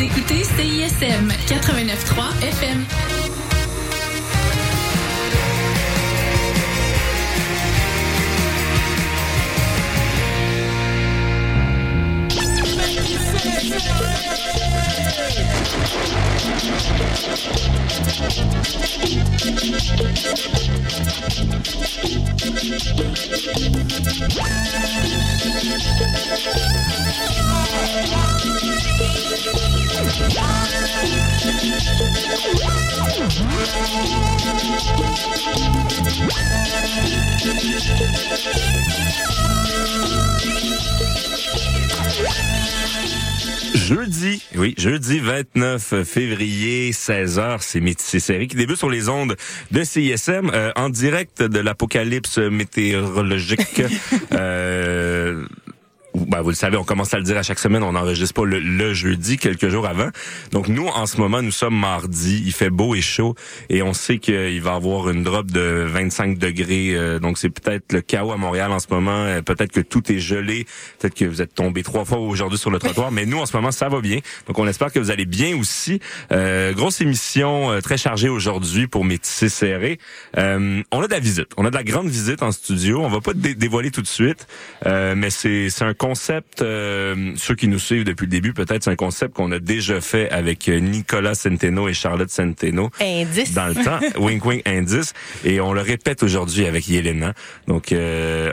Vous écoutez CISM 89.3 FM. Jeudi, oui, jeudi 29 février, 16h, c'est Métis série qui débute sur les ondes de CISM euh, en direct de l'apocalypse météorologique. euh, ben, vous le savez, on commence à le dire à chaque semaine, on n'enregistre pas le, jeudi, quelques jours avant. Donc nous, en ce moment, nous sommes mardi, il fait beau et chaud, et on sait qu'il va avoir une drop de 25 degrés. Euh, donc c'est peut-être le chaos à Montréal en ce moment, euh, peut-être que tout est gelé, peut-être que vous êtes tombé trois fois aujourd'hui sur le trottoir, mais nous, en ce moment, ça va bien. Donc on espère que vous allez bien aussi. Euh, grosse émission très chargée aujourd'hui pour Métis serré. on a de la visite, on a de la grande visite en studio. On va pas dévoiler tout de suite, mais c'est un concept, euh, ceux qui nous suivent depuis le début, peut-être c'est un concept qu'on a déjà fait avec euh, Nicolas Centeno et Charlotte Centeno. Indice. Dans le temps. wink wink indice. Et on le répète aujourd'hui avec Yelena. Donc, euh,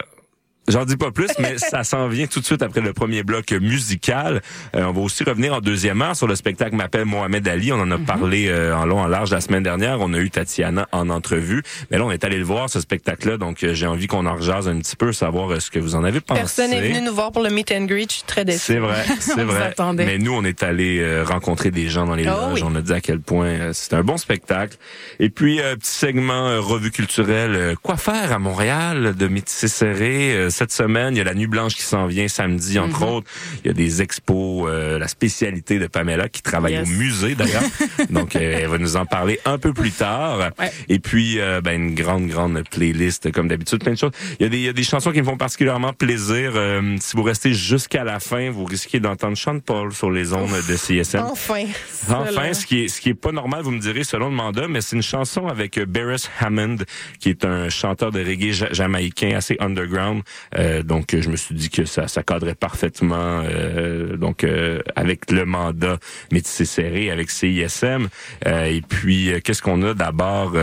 J'en dis pas plus, mais ça s'en vient tout de suite après le premier bloc musical. Euh, on va aussi revenir en deuxième heure sur le spectacle m'appelle Mohamed Ali. On en a mhm. parlé euh, en long, en large la semaine dernière. On a eu Tatiana en entrevue. Mais là, on est allé le voir, ce spectacle-là. Donc, euh, j'ai envie qu'on en rejase un petit peu, savoir ce que vous en avez pensé. Personne n'est venu nous voir pour le meet and greet. Je suis très déçue. C'est vrai, c'est vrai. Mais nous, on est allé rencontrer des gens dans les oh loges. On a dit à quel point c'est un bon spectacle. Et puis, petit segment revue culturelle. quoi faire à Montréal de Métissé Serré cette semaine. Il y a la Nuit Blanche qui s'en vient samedi, entre mhm. autres. Il y a des expos, euh, la spécialité de Pamela qui travaille au musée d'ailleurs. Donc, euh, elle va nous en parler un peu plus tard. Et puis, euh, ben, une grande, grande playlist, comme d'habitude, plein de choses. Il y, a des, il y a des chansons qui me font particulièrement plaisir. si vous restez jusqu'à la fin, vous risquez d'entendre Sean Paul sur les ondes de CSM. Enfin. Enfin, ce qui est, ce qui est pas normal, vous me direz, selon le mandat, mais c'est une chanson avec Beres Hammond, qui est un chanteur de reggae jamaïcain assez underground. Euh, donc, je me suis dit que ça, ça cadrait parfaitement euh, donc euh, avec le mandat métissé serré, avec CISM. et puis, qu'est-ce qu'on a? D'abord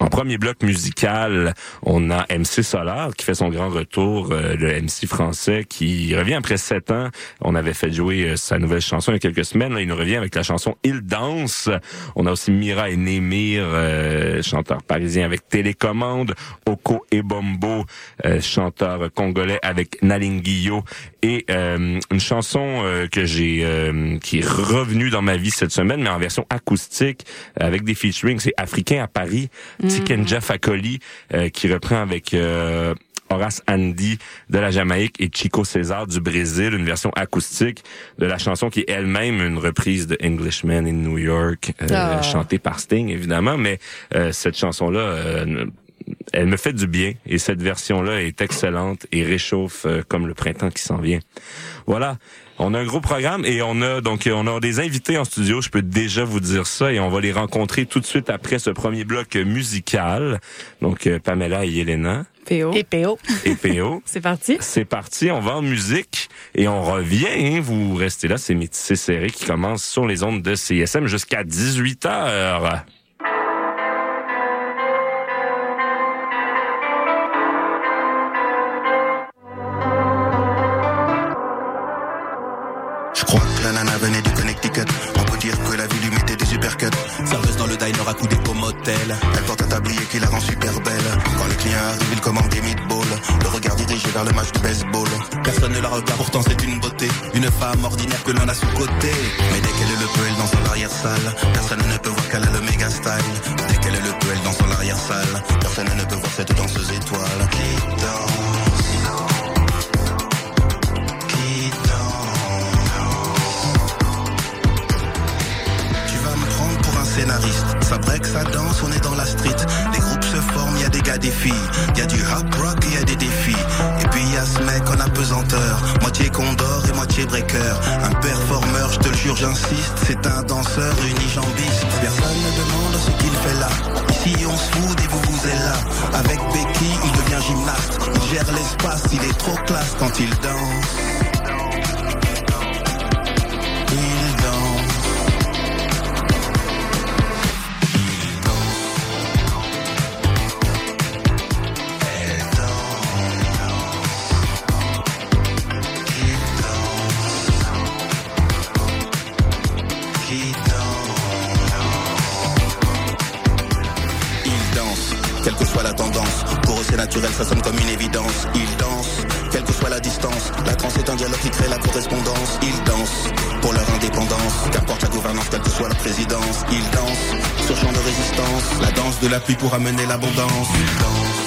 en premier bloc musical On a MC Solar qui fait son grand retour, le MC français qui revient après sept ans. On avait fait jouer sa nouvelle chanson il y a quelques semaines. Là, il nous revient avec la chanson Il danse. On a aussi Mira et Némir, chanteur parisien avec Télécommande. Oko et Bombo, chanteur congolais avec Nalinguillo et euh, une chanson euh, que j'ai euh, qui est revenue dans ma vie cette semaine mais en version acoustique avec des featuring c'est Africain à Paris mm Tikenja Fakoli qui reprend avec Horace Andy de la Jamaïque et Chico César du Brésil, une version acoustique de la chanson qui est elle-même une reprise de Englishman in New York, ah. chantée par Sting évidemment, mais cette chanson-là elle me fait du bien et cette version-là est excellente et réchauffe euh, comme le printemps qui s'en vient. Voilà. On a un gros programme et on a donc on a des invités en studio, je peux déjà vous dire ça et on va les rencontrer tout de suite après ce premier bloc musical. Donc euh, Pamela et Yelena. PO. Et PO. Et PO. C'est parti. C'est parti, on va en musique et on revient. Hein. Vous restez là, c'est Métissé Serré qui commence sur les ondes de CSM jusqu'à 18 heures. On peut dire que la vie lui mettait des supercuts. Serveuse dans le diner à coups au motel. Elle porte un tablier qui la rend super belle. Quand les clients arrivent, il commande des meatballs. Le regard dirigé vers le match de baseball. Personne ne la regarde, pourtant c'est une beauté. Une femme ordinaire que l'on a sous côté. Mais dès qu'elle le peu, elle dans son arrière-salle. Personne ne peut voir qu'elle a le méga style. Dès qu'elle le peu, elle dans son arrière-salle. Personne ne peut voir cette danseuse étoile. Ça break, ça danse, on est dans la street. Les groupes se forment, y a des gars, des filles. Y a du hard rock, y a des défis. Et puis y a ce mec en apesanteur. Moi moitié condor et moitié breaker. Un performeur, je te le jure, j'insiste, c'est un danseur unijambiste. Personne ne demande ce qu'il fait là. Ici on se fout et vous vous êtes là. Avec Becky, il devient gymnaste. Il gère l'espace, il est trop classe quand il danse. Naturel, ça comme une évidence. Il danse, quelle que soit la distance. La transe est un dialogue qui crée la correspondance. Il danse pour leur indépendance. Qu'importe la gouvernance, quelle que soit la présidence. Il danse sur champ de résistance. La danse de la pluie pour amener l'abondance. Il danse.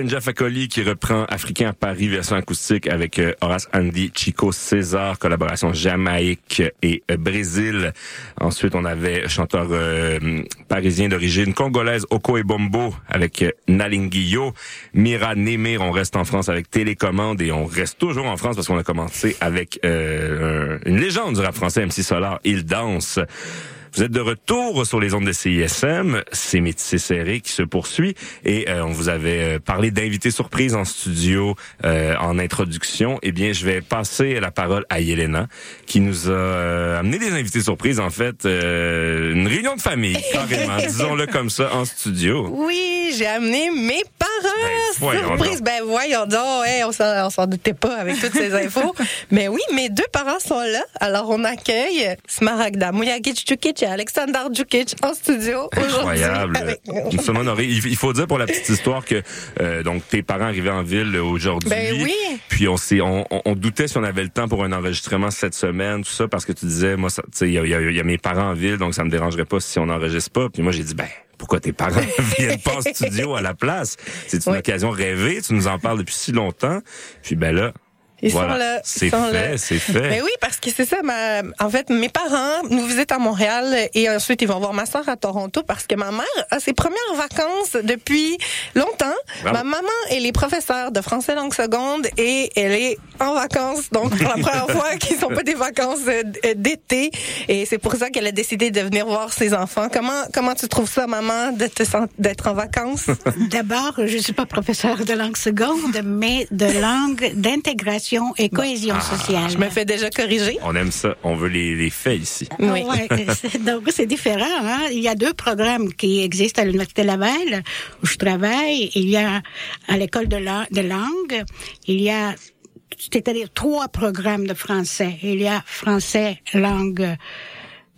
Tikenja Fakoli qui reprend Africain à Paris version acoustique avec euh, Horace Andy, Chico César, collaboration Jamaïque et euh, Brésil. Ensuite, on avait chanteur euh, parisien d'origine congolaise Oko et Bombo avec euh, Nalinguillo. Mira Nemir, on reste en France avec Télécommande et on reste toujours en France parce qu'on a commencé avec euh, un- une légende du rap français, MC Solar, Il danse. Vous êtes de retour sur les ondes de CISM, c'est Métissé Serré qui se poursuit et euh, on vous avait euh, parlé d'invités surprises en studio euh, en introduction. Eh bien, je vais passer la parole à Yelena qui nous a euh, amené des invités surprises en fait, euh, une réunion de famille carrément, disons-le comme ça en studio. Oui, j'ai amené mes parents. Ben, Surprise. Ben voyons donc. Hey, on s'en doutait pas avec toutes ces infos. Mais oui, mes deux parents sont là. Alors on accueille Smaragda Mujagic Djukic et Alexander Djukic en studio aujourd'hui. Incroyable. avec nous. Nous sommes honorés. Il faut dire pour la petite histoire que euh, donc tes parents arrivaient en ville aujourd'hui. Ben oui. Puis on s'est on, on- doutait si on avait le temps pour un enregistrement cette semaine, tout ça, parce que tu disais moi, tu sais, il y a, y a- y a mes parents en ville, donc ça me dérangerait pas si on n'enregistre pas. Puis moi j'ai dit ben pourquoi tes parents viennent pas en studio à la place? C'est une Oui. occasion rêvée. Tu nous en parles depuis si longtemps. Puis ben là. Ils voilà, sont là. C'est fait, c'est fait. Ben oui, parce que c'est ça. Ma... En fait, mes parents nous visitent à Montréal et ensuite ils vont voir ma soeur à Toronto parce que ma mère a ses premières vacances depuis longtemps. Bravo. Ma maman, elle est professeure de français langue seconde et elle est en vacances. Donc pour la première fois, qui sont pas des vacances euh, d'été. Et c'est pour ça qu'elle a décidé de venir voir ses enfants. Comment comment tu trouves ça, maman, de te sent- d'être en vacances? D'abord, je ne suis pas professeure de langue seconde, mais de langue d'intégration et cohésion sociale. Je me fais déjà corriger. On aime ça. On veut les, les faits ici. Ah Oui. ouais, donc c'est différent. Hein? Il y a deux programmes qui existent à l'Université Laval où je travaille. Il y a à l'école de, la- de langue, il y a c'est-à-dire trois programmes de français. Il y a français langue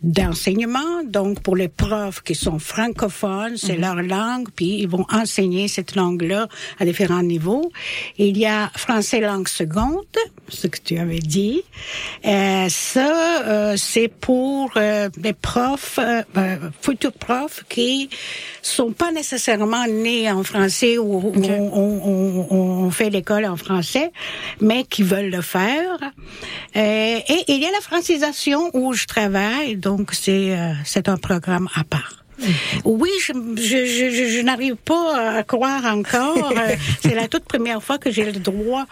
d'enseignement, donc pour les profs qui sont francophones, c'est leur langue, puis ils vont enseigner cette langue-là à différents niveaux. Il y a français langue seconde, ce que tu avais dit. Euh, ça, euh, c'est pour euh, les profs, euh, euh, futurs profs qui sont pas nécessairement nés en français ou, ou on, on- on- fait l'école en français, mais qui veulent le faire. Euh, et il y a la francisation où je travaille, donc c'est euh, c'est un programme à part. Oui, je, je, je, je- je n'arrive pas à croire encore. Euh, C'est la toute première fois que j'ai le droit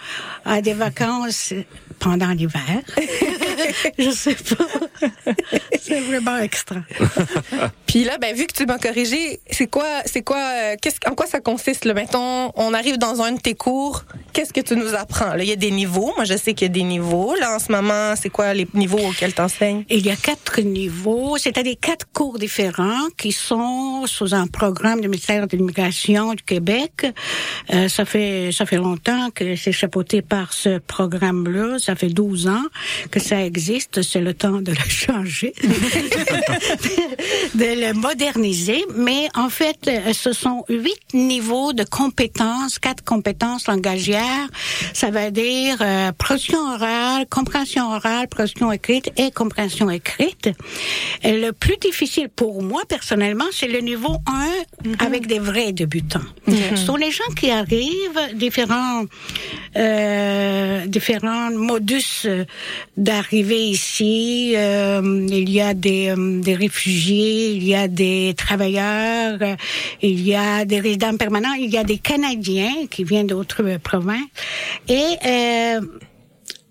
à des vacances pendant l'hiver. je sais pas. C'est vraiment extra. Puis là, ben vu que tu m'as corrigé, c'est quoi, c'est quoi, euh, en quoi ça consiste là? Mettons, on arrive dans un de tes cours, qu'est-ce que tu nous apprends? Là, il y a des niveaux. Moi, je sais qu'il y a des niveaux. Là, en ce moment, c'est quoi les niveaux auxquels t'enseignes? Il y a quatre niveaux, c'est-à-dire quatre cours différents qui sont sous un programme du ministère de l'immigration du Québec. Euh, ça fait ça fait longtemps que c'est chapeauté par ce programme-là. Ça fait 12 ans que ça existe. C'est le temps de le changer, de le moderniser. Mais en fait, euh, ce sont huit niveaux de compétences, quatre compétences langagières. Ça veut dire euh, production orale, compréhension orale, production écrite et compréhension écrite. Et le plus difficile pour moi personnellement, c'est le niveau 1 avec des vrais débutants. Ce sont les gens qui arrivent, différents euh, différents modus euh, d'arriver ici. Euh, il y a des, euh, des réfugiés, il y a des travailleurs, euh, il y a des résidents permanents, il y a des Canadiens qui viennent d'autres provinces. Et, euh,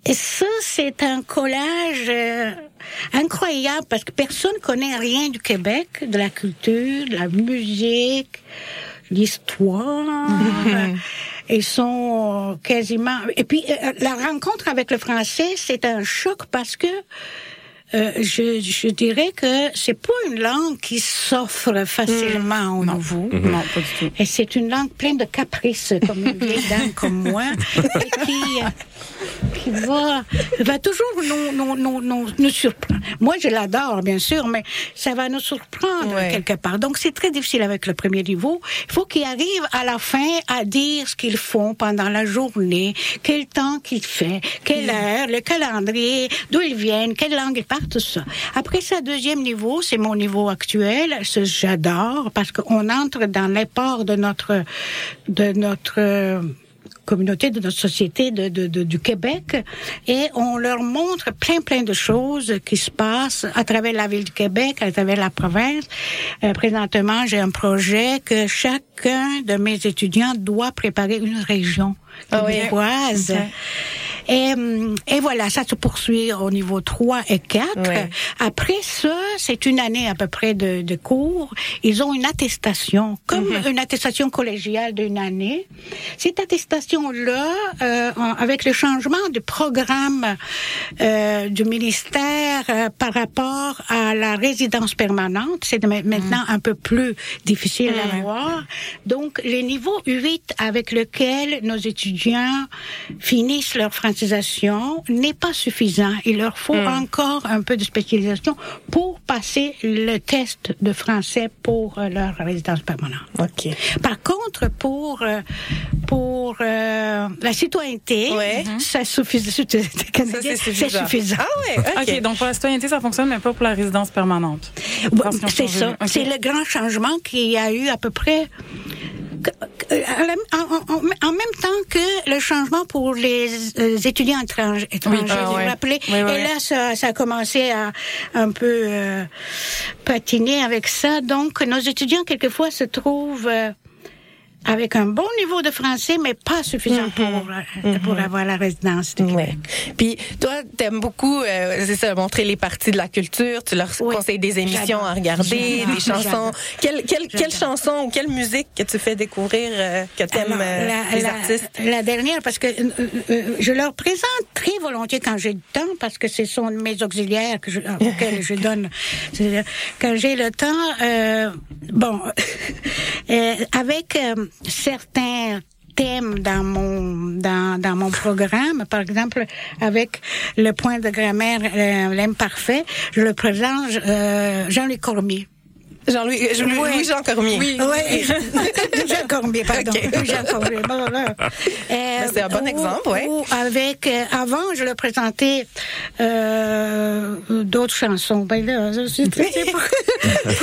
et ça, c'est un collage euh, incroyable parce que personne connaît rien du Québec, de la culture, de la musique, l'histoire. Ils sont quasiment. Et puis euh, la rencontre avec le français, c'est un choc parce que euh, je, je dirais que c'est pas une langue qui s'offre facilement au nouveau. Non, pas du tout. Et c'est une langue pleine de caprices, comme une vieille dame comme moi, et qui, euh, qui va, toujours nous, nous, nous, nous, nous surprendre. Moi, je l'adore, bien sûr, mais ça va nous surprendre Ouais. quelque part. Donc, c'est très difficile avec le premier niveau. Il faut qu'ils arrivent à la fin à dire ce qu'ils font pendant la journée, quel temps qu'il fait, quelle heure, le calendrier, d'où ils viennent, quelle langue ils parlent, tout ça. Après ça, deuxième niveau, c'est mon niveau actuel. Ce j'adore parce qu'on entre dans l'époque de notre de notre communauté, de notre société de, du Québec, et on leur montre plein plein de choses qui se passent à travers la ville du Québec, à travers la province. Euh, présentement, j'ai un projet que chacun de mes étudiants doit préparer une région Ah oui. québécoise. Et, et voilà, ça se poursuit au niveau 3 et 4. Ouais. Après ça, c'est une année à peu près de, de cours. Ils ont une attestation, comme une attestation collégiale d'une année. Cette attestation-là, euh, avec le changement du programme euh, du ministère euh, par rapport à la résidence permanente, c'est de- maintenant un peu plus difficile à voir. Donc, les niveaux 8 avec lesquels nos étudiants finissent leur francisation n'est pas suffisant. Il leur faut encore un peu de spécialisation pour passer le test de français pour euh, leur résidence permanente. OK. Par contre, pour euh, pour euh, la citoyenneté, Ouais. ça suffit. Ça, c'est suffisant. suffisant. Ah ouais, OK. OK, donc pour la citoyenneté, ça fonctionne, mais pas pour la résidence permanente. C'est ça. C'est le grand changement qu'il y a eu à peu près en, même temps que le changement pour les euh, étudiants étrangers. étrangers, Ah vous ouais. vous rappelez? Oui, oui, Et oui. là, ça, ça a commencé à un peu euh, patiner avec ça. Donc, nos étudiants, quelquefois, se trouvent... euh, avec un bon niveau de français, mais pas suffisant pour, euh, pour avoir la résidence Québec. Ouais. Puis toi, t'aimes beaucoup, euh, c'est ça, montrer les parties de la culture. Tu leur Oui. conseilles des émissions à regarder, des chansons. Quelle, quelle, quelle chanson ou quelle musique que tu fais découvrir euh, que t'aimes euh, les la- artistes? la dernière, parce que euh, euh, je leur présente très volontiers quand j'ai le temps, parce que ce sont mes auxiliaires que je, auxquels je donne. Quand j'ai le temps, euh, bon, euh, avec certains thèmes dans mon dans, dans mon programme. Par exemple avec le point de grammaire euh, l'imparfait je le présente euh, Jean-Luc Cormier Jean-Louis, euh, Louis-. Louis-Jean Cormier. oui. Jean Cormier, pardon. Ok. Jean Cormier. Bon, là. Euh, Ben, c'est un bon ou- exemple, ouais. ou avec, euh, avant, je le présentais euh, d'autres chansons. Ben là, c'est c'est- c'est pour,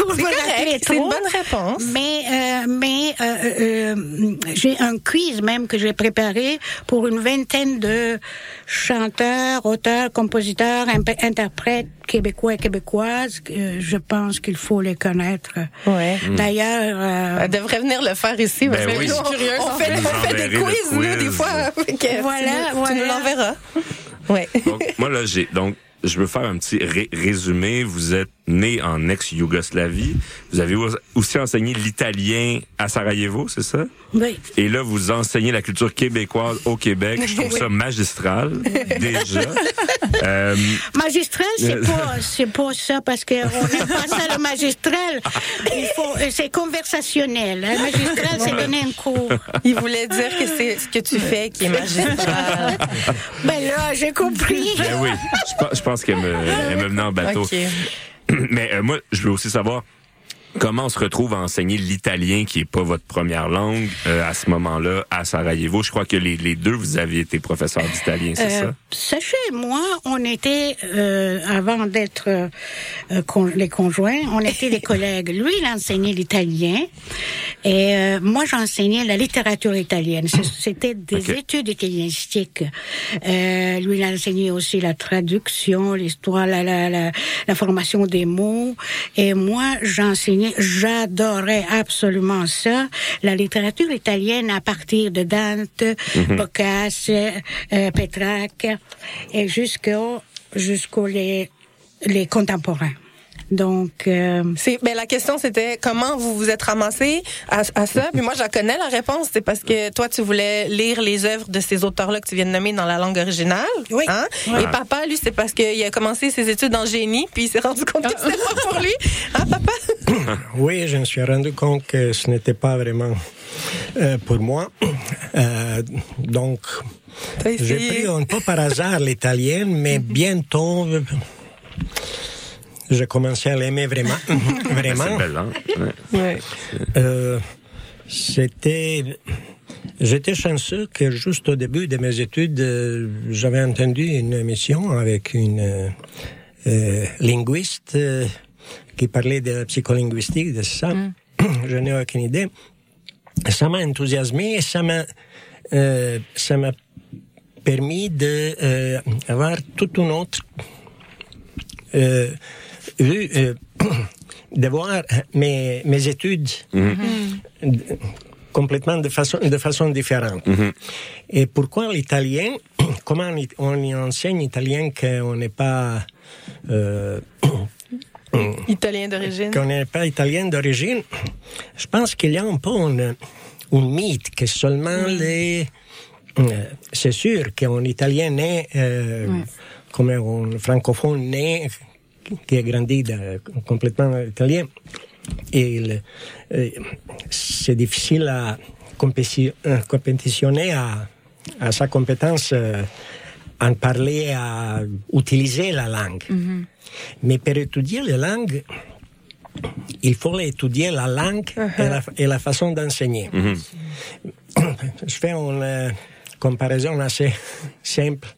pour correct, rappeler c'est une bonne réponse. Mais, euh, mais euh, euh, j'ai un quiz même que j'ai préparé pour une vingtaine de chanteurs, auteurs, compositeurs, imp- interprètes québécois et québécoises. Euh, je pense qu'il faut les connaître. Ouais. D'ailleurs, euh, Elle devrait venir le faire ici. Ben oui. nous, on, Curieuse, on en fait, on fait des le quiz, nous, quiz. des fois. Fait que Voilà, tu, nous- tu voilà. nous l'enverras. Ouais. Donc, moi, là, j'ai, donc, je veux faire un petit ré- résumé. Vous êtes né en ex-Yougoslavie. Vous avez au- aussi enseigné l'italien à Sarajevo, c'est ça? oui. Et là, vous enseignez la culture québécoise au Québec. Je trouve ça magistral, déjà. Euh, Magistral, c'est Euh, pas, c'est pas ça parce que on n'aime pas ça le magistral. Il faut, c'est conversationnel. hein. Magistral, c'est donner un cours. Il voulait dire que c'est ce que tu fais qui est magistral. Ben là, j'ai compris. ben oui, je pense, je pense qu'elle me, elle me menait en bateau. OK. Mais euh, moi, je veux aussi savoir, Comment on se retrouve à enseigner l'italien qui est pas votre première langue euh, à ce moment-là à Sarajevo? Je crois que les, les deux, vous aviez été professeur d'italien, c'est Euh, ça? Sachez, moi, on était, euh, avant d'être euh, con- les conjoints, on était des collègues. Lui, il enseignait l'italien et euh, moi, j'enseignais la littérature italienne. C'était des Ok. études italienistiques. Euh, lui, il enseignait aussi la traduction, l'histoire, la, la, la, la formation des mots. Et moi, j'enseignais, j'adorais absolument ça, la littérature italienne à partir de Dante, Boccace, euh, Petrarque, et jusqu'au jusqu'aux les, les contemporains. Donc, euh, C'est, ben, la question, c'était comment vous vous êtes ramassé à, à ça? Puis moi, je la connais, la réponse. C'est parce que toi, tu voulais lire les œuvres de ces auteurs-là que tu viens de nommer dans la langue originale. Oui. Hein? Et papa, lui, c'est parce qu'il a commencé ses études en génie, puis il s'est rendu compte que c'était pas pour lui. Hein, papa? Oui, je me suis rendu compte que ce n'était pas vraiment euh, pour moi. Euh, donc, T'as j'ai pris un peu par hasard l'italien, mais bientôt, euh, je commençais à l'aimer vraiment. Vraiment. une belle langue. Ouais. Ouais. Euh, c'était. J'étais chanceux que juste au début de mes études, euh, j'avais entendu une émission avec une euh, euh, linguiste euh, qui parlait de la psycholinguistique, de ça. Je n'ai aucune idée. Ça m'a enthousiasmé et ça m'a euh, ça m'a permis de euh, avoir toute une autre euh, euh, de voir mes, mes études d- complètement de façon, de façon différente. Et pourquoi l'italien Comment on y- enseigne l'italien qu'on n'est pas euh, Italien d'origine. qu'on n'est pas italien d'origine, je pense qu'il y a un peu un, un mythe que seulement les... euh, c'est sûr qu'un italien né, euh, comme un francophone né, qui a grandi de- complètement italien, il, euh, c'est difficile à euh, compétitionner à, à sa compétence euh, en parler, à utiliser la langue. Mais pour étudier les langues, il faut étudier la langue et, la, et la façon d'enseigner. Je fais une euh, comparaison assez simple.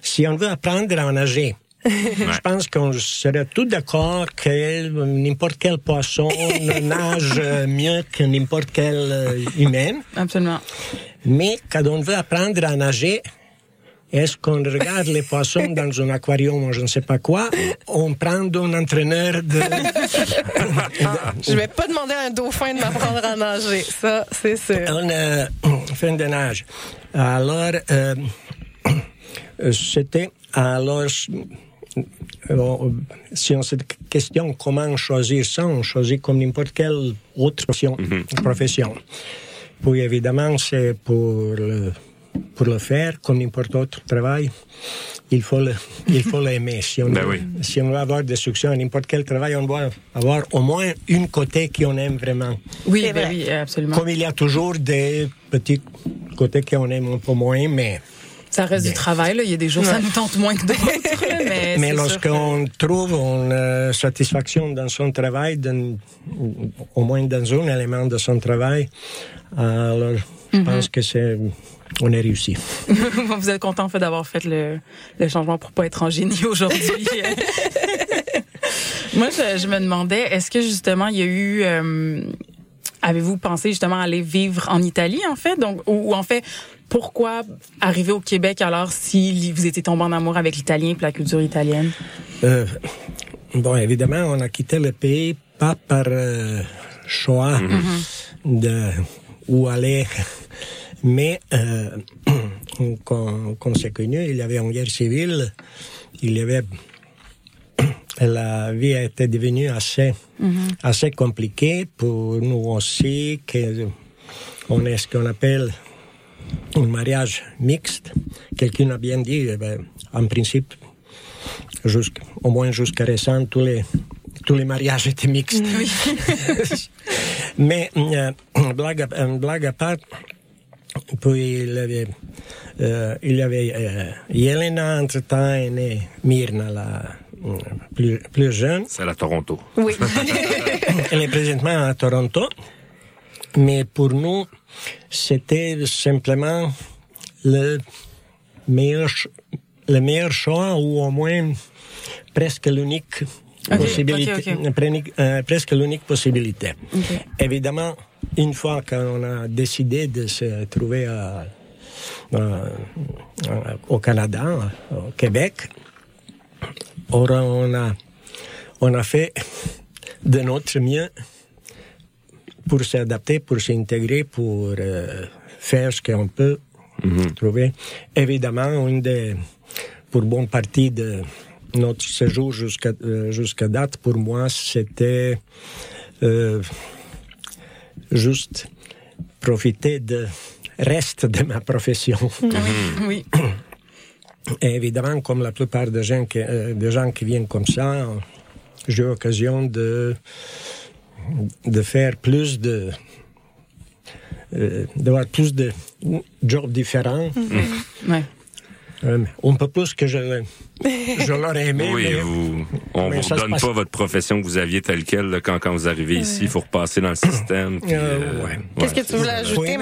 Si on veut apprendre à nager, je pense qu'on serait tous d'accord que n'importe quel poisson nage euh, mieux que n'importe quel euh, humain. Absolument. Mais quand on veut apprendre à nager, est-ce qu'on regarde les poissons dans un aquarium ou je ne sais pas quoi On prend un entraîneur de... Je vais pas demander à un dauphin de m'apprendre à nager. Ça, c'est sûr. On euh, fait de nage. Alors, euh, c'était... Alors, euh, si on se questionne comment choisir ça, on choisit comme n'importe quelle autre profession. profession. Puis évidemment, c'est pour le, pour le faire, comme n'importe autre travail, il faut le, il faut l'aimer. Si on, Ben veut, oui. si on veut avoir des succès à n'importe quel travail, on doit avoir au moins une côté qu'on aime vraiment. Oui, C'est ben vrai. oui, absolument. Comme il y a toujours des petits côtés qu'on aime un peu moins, mais, Ça reste du travail, là. Il y a des jours, ça nous tente moins que d'autres. mais lorsqu'on trouve une euh, satisfaction dans son travail, dans- au moins dans un élément de son travail, alors je pense que c'est, on est réussi. vous êtes content en fait d'avoir fait le, le changement pour pas être en génie aujourd'hui. Moi, je, je me demandais, est-ce que justement, il y a eu... euh, Avez-vous pensé justement aller vivre en Italie, en fait? Donc, ou, ou en fait, pourquoi arriver au Québec alors si vous étiez tombé en amour avec l'italien et la culture italienne? Euh, bon, évidemment, on a quitté le pays pas par euh, choix de où aller, mais euh, quand, quand c'est connu, il y avait une guerre civile, il y avait la vie été devenue assez, assez compliquée pour nous aussi, que on est ce qu'on appelle un mariage mixte. Quelqu'un a bien dit, eh ben, en principe, jusqu'- au moins jusqu'à récent, tous les, tous les mariages étaient mixtes. Mais, euh, blague, à, blague à part, puis il y avait, euh, il y avait euh, Yelena, entre-temps, est née Myrna, la, plus, plus jeune. C'est à Toronto. Oui. Elle est présentement à Toronto. Mais pour nous, c'était simplement le meilleur, le meilleur choix ou au moins presque l'unique possibilité. euh, presque l'unique possibilité. Évidemment, une fois qu'on a décidé de se trouver à- à- à- au Canada, au Québec, on a, on a, on a fait de notre mieux pour s'adapter, pour s'intégrer, pour euh, faire ce qu'on peut trouver. Évidemment, une des, pour bonne partie de notre séjour jusqu'à euh, jusqu'à date, pour moi, c'était euh, juste profiter de reste de ma profession. Oui. Et évidemment, comme la plupart des gens qui, euh, des gens qui viennent comme ça, j'ai eu l'occasion de, de faire plus de. euh, d'avoir plus de jobs différents. Ouais. Euh, un peu plus que je, je l'aurais aimé. Oui, mais- vous, on mais vous donne passe- pas votre profession que vous aviez telle quelle là, quand, quand vous arrivez ici. Il faut repasser dans le système. puis, Euh, ouais. Qu'est-ce ouais, que tu voulais ajouter, Oui,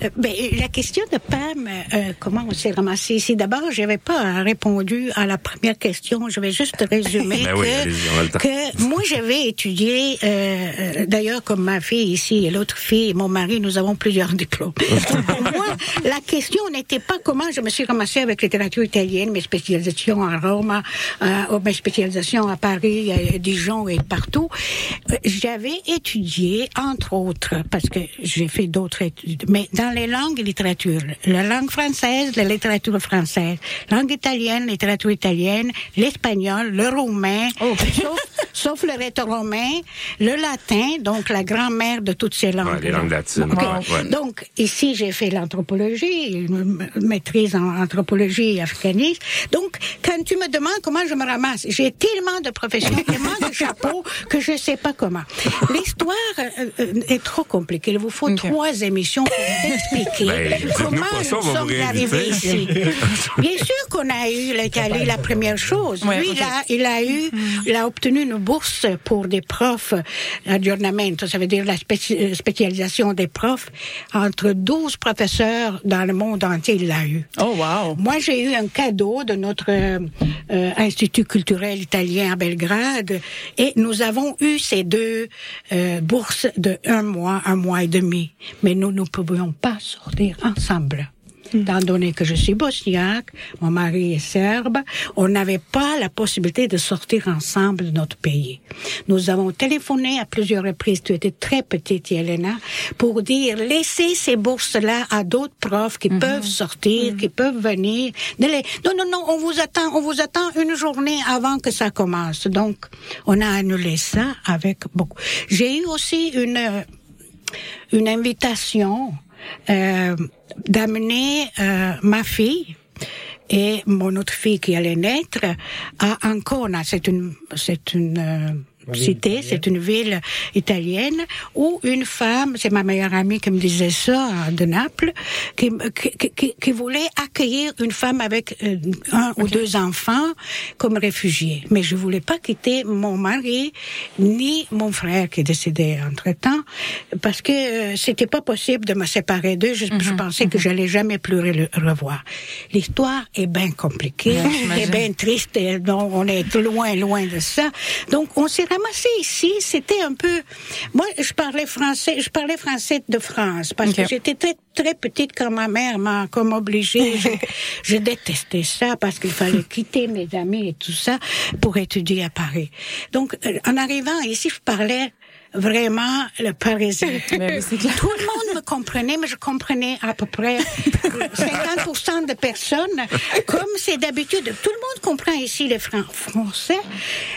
mais-? Euh, ben, la question de Pam, euh, comment on s'est ramassé ici? D'abord, j'avais pas répondu à la première question. Je vais juste résumer Ben que, moi j'avais étudié. euh, euh, D'ailleurs, comme ma fille ici et l'autre fille et mon mari, nous avons plusieurs diplômes. Pour moi, la question n'était pas comment je me suis ramassée avec littérature italienne, mes spécialisations à Rome, euh, mes spécialisations à Paris, à Dijon et partout. Euh, J'avais étudié, entre autres, parce que j'ai fait d'autres études, mais dans les langues et littératures, la langue française, la littérature française, langue italienne, littérature italienne, l'espagnol, le roumain, sauf, sauf le rétro-romain, le latin, donc la grand-mère de toutes ces langues. Ouais, les langues latines, Ok. ouais, ouais. Donc, ici, j'ai fait l'anthropologie, une maîtrise en anthropologie et africanisme. Donc, quand tu me demandes comment je me ramasse, j'ai tellement de professions, tellement de chapeaux que je sais pas comment. L'histoire euh, euh, est trop compliquée. Il vous faut trois émissions pour expliquer Ben, comment ça, nous va vous sommes arrivés ici. Bien sûr qu'on a eu l'Italie, la première chose. Ouais, Lui, ok. il, a, il a eu, il a obtenu une bourse pour des profs aggiornamento, ça veut dire la spéci- spécialisation des profs. Entre 12 professeurs dans le monde entier, il l'a eu. Oh, wow. Moi, j'ai eu un cadeau de notre euh, Institut culturel italien à Belgrade et nous avons eu ces deux euh, bourses de un mois, un mois et demi. Mais nous ne pouvions pas sortir ensemble. Étant donné que je suis bosniaque, mon mari est serbe, on n'avait pas la possibilité de sortir ensemble de notre pays. Nous avons téléphoné à plusieurs reprises, tu étais très petite, Yelena, pour dire laissez ces bourses-là à d'autres profs qui peuvent sortir, qui peuvent venir. Les- Non, non, non, on vous attend, on vous attend une journée avant que ça commence. Donc, on a annulé ça avec beaucoup. J'ai eu aussi une euh, une invitation euh, d'amener euh, ma fille et mon autre fille qui allait naître à Ancona. C'est une, c'est une euh, cité, c'est une ville italienne où une femme, c'est ma meilleure amie qui me disait ça de Naples, qui, qui, qui, qui voulait accueillir une femme avec euh, un ou deux enfants comme réfugiée. Mais je voulais pas quitter mon mari ni mon frère qui est décédé entre temps parce que euh, c'était pas possible de me séparer d'eux. Je, je pensais que j'allais jamais plus le revoir. L'histoire est bien compliquée, est bien triste. Et donc on est loin, loin de ça. Donc on s'est ramassé ici. C'était un peu. Moi, je parlais français. Je parlais français de France parce que j'étais très très petite quand ma mère m'a comme obligée. Je, je détestais ça parce qu'il fallait quitter mes amis et tout ça pour étudier à Paris. Donc euh, en arrivant ici, je parlais vraiment le parisien. Tout le monde me comprenait, mais je comprenais à peu près 50% de personnes, comme c'est d'habitude. Tout le monde comprend ici le fran- français,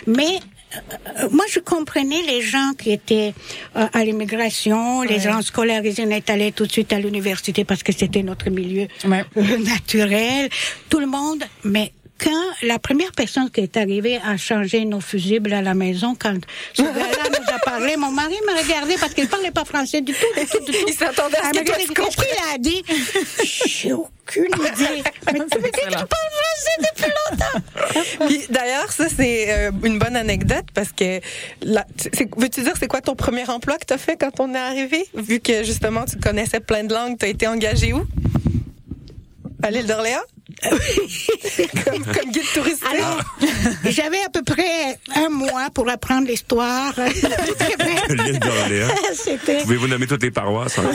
mais moi, je comprenais les gens qui étaient euh, à l'immigration, les gens scolarisés, on est allés tout de suite à l'université parce que c'était notre milieu Ouais. euh, naturel. Tout le monde, mais quand la première personne qui est arrivée à changer nos fusibles à la maison, quand ce gars-là nous a parlé, mon mari me regardait parce qu'il parlait pas français du tout, du tout, du tout. Il s'attendait à ce tu Qu'est-ce qu'il a dit? J'ai aucune idée. Mais tu me dis que tu parles français depuis longtemps. D'ailleurs, ça c'est euh, une bonne anecdote parce que veux-tu dire c'est quoi ton premier emploi que tu as fait quand on est arrivé? Vu que justement tu connaissais plein de langues, tu as été engagé où? À l'île d'Orléans? comme, comme guide touristique. Alors, j'avais à peu près un mois pour apprendre l'histoire. Pouvez-vous nommer toutes les paroisses? hein?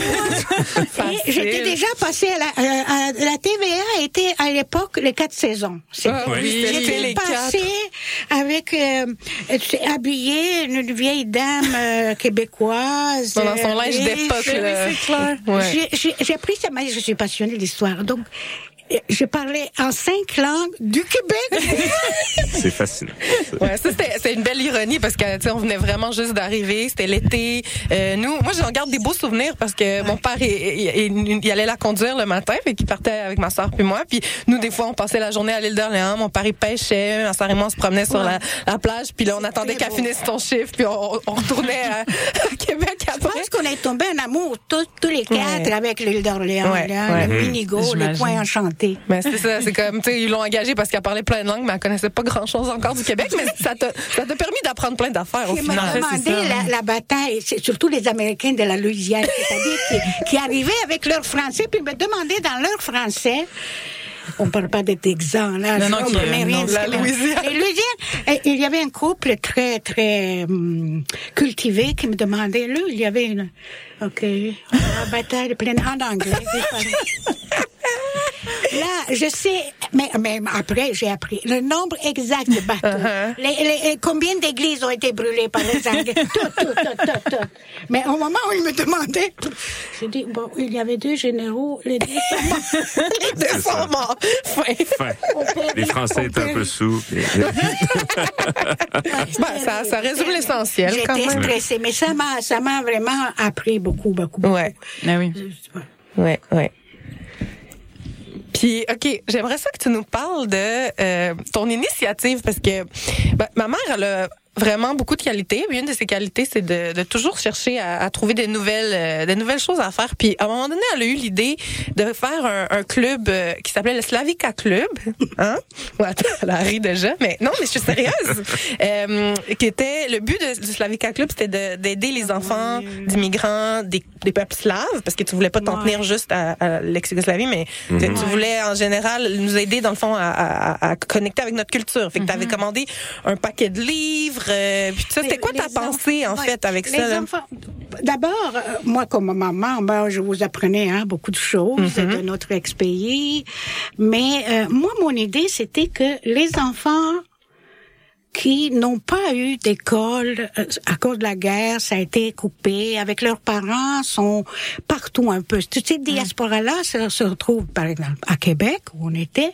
J'étais déjà passée à la, euh, à la TVA était à l'époque les quatre saisons. Ah oui, J'étais les passée avec euh, habillée une vieille dame euh, québécoise. Dans son linge d'époque, là. c'est clair. Ouais. J'ai- appris ça, mais je suis passionnée d'histoire. Donc, je parlais en cinq langues du Québec. C'est fascinant. Ouais, ça c'était c'est une belle ironie parce que tu sais on venait vraiment juste d'arriver, c'était l'été. Euh, nous, moi j'en garde des beaux souvenirs parce que mon père il, il- allait la conduire le matin, fait qu'il partait avec ma soeur puis moi. Puis nous des fois on passait la journée à l'île d'Orléans, mon père il pêchait, ma soeur et moi on se promenait sur la, la plage, puis là on attendait qu'elle finisse son chiffre, puis on, on retournait à, à Québec Je après. pense qu'on est tombé en amour tous, tous les quatre Ouais. avec l'île d'Orléans, Ouais, là, ouais. le Minigo, le J'imagine. coin Mais c'est ça, c'est comme, tu sais, ils l'ont engagée parce qu'elle parlait plein de langues, mais elle connaissait pas grand chose encore du Québec, mais ça t'a, ça t'a permis d'apprendre plein d'affaires au final. demandait la, la bataille, c'est surtout les Américains de la Louisiane, c'est-à-dire qui, qui arrivaient avec leur français, puis me demandaient dans leur français. On ne parle pas des Texans, là. Non, non, qui- rien non, la Louisiane. Les Louisiane, et il y avait un couple très, très hum, cultivé qui me demandait, là, il y avait une, OK, la bataille de pleine en anglais. Là, je sais, mais, mais après, j'ai appris le nombre exact de bateaux. Uh-huh. les, les- combien d'églises ont été brûlées par les Anglais? tout, tout, tout, tout, tout. Mais au moment où il me demandait, j'ai dit, bon, il y avait deux généraux, les deux sont morts. Les deux sont morts. Enfin, les Français étaient un peu sous. ça, ça résume l'essentiel quand J'étais même. stressée, mais ça m'a, ça m'a vraiment appris beaucoup, beaucoup. Ouais, Ah oui. ouais, ouais. OK, j'aimerais ça que tu nous parles de euh, ton initiative parce que ben, ma mère, elle a vraiment beaucoup de qualités. Puis une de ses qualités, c'est de, de toujours chercher à, à trouver des nouvelles, euh, des nouvelles choses à faire. Puis à un moment donné, elle a eu l'idée de faire un, un club euh, qui s'appelait le Slavica Club. Hein? Ouais, attends, elle a ri déjà, mais non, mais je suis sérieuse. Euh, qui était le but de- du Slavica Club, c'était de- d'aider les enfants d'immigrants des, des peuples slaves, parce que tu voulais pas t'en tenir juste à, à l'ex-Yougoslavie, mais tu- tu voulais en général nous aider dans le fond à, à- à connecter avec notre culture. Fait que tu avais commandé un paquet de livres, euh, puis ça. C'était quoi ta Les pensée en fait avec les ça là? enfants- D'abord, euh, moi comme maman, ben, je vous apprenais hein, beaucoup de choses Mm-hmm. de notre ex-pays, mais euh, moi mon idée c'était que les enfants qui n'ont pas eu d'école euh, à cause de la guerre, ça a été coupé, avec leurs parents, sont partout un peu. Toutes ces diasporas-là se, se retrouvent, par exemple, à Québec, où on était.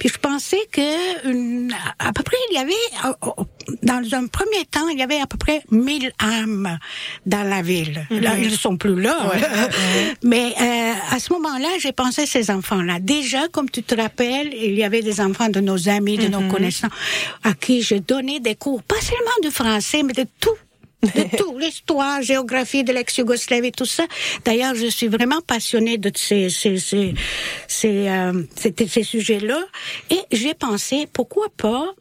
Puis je pensais que une- à peu près, il y avait, euh, euh, dans un premier temps, il y avait à peu près 1000 âmes dans la ville. Là, ils ne sont plus là. Mais euh, à ce moment-là, j'ai pensé à ces enfants-là. Déjà, comme tu te rappelles, il y avait des enfants de nos amis, de nos connaissances, à qui j'ai donné des cours, pas seulement de français, mais de tout. De tout, l'histoire, géographie de l'ex-Yougoslavie, tout ça. D'ailleurs, je suis vraiment passionnée de ces, ces, ces, ces, euh, ces, ces sujets-là. Et j'ai pensé, pourquoi pas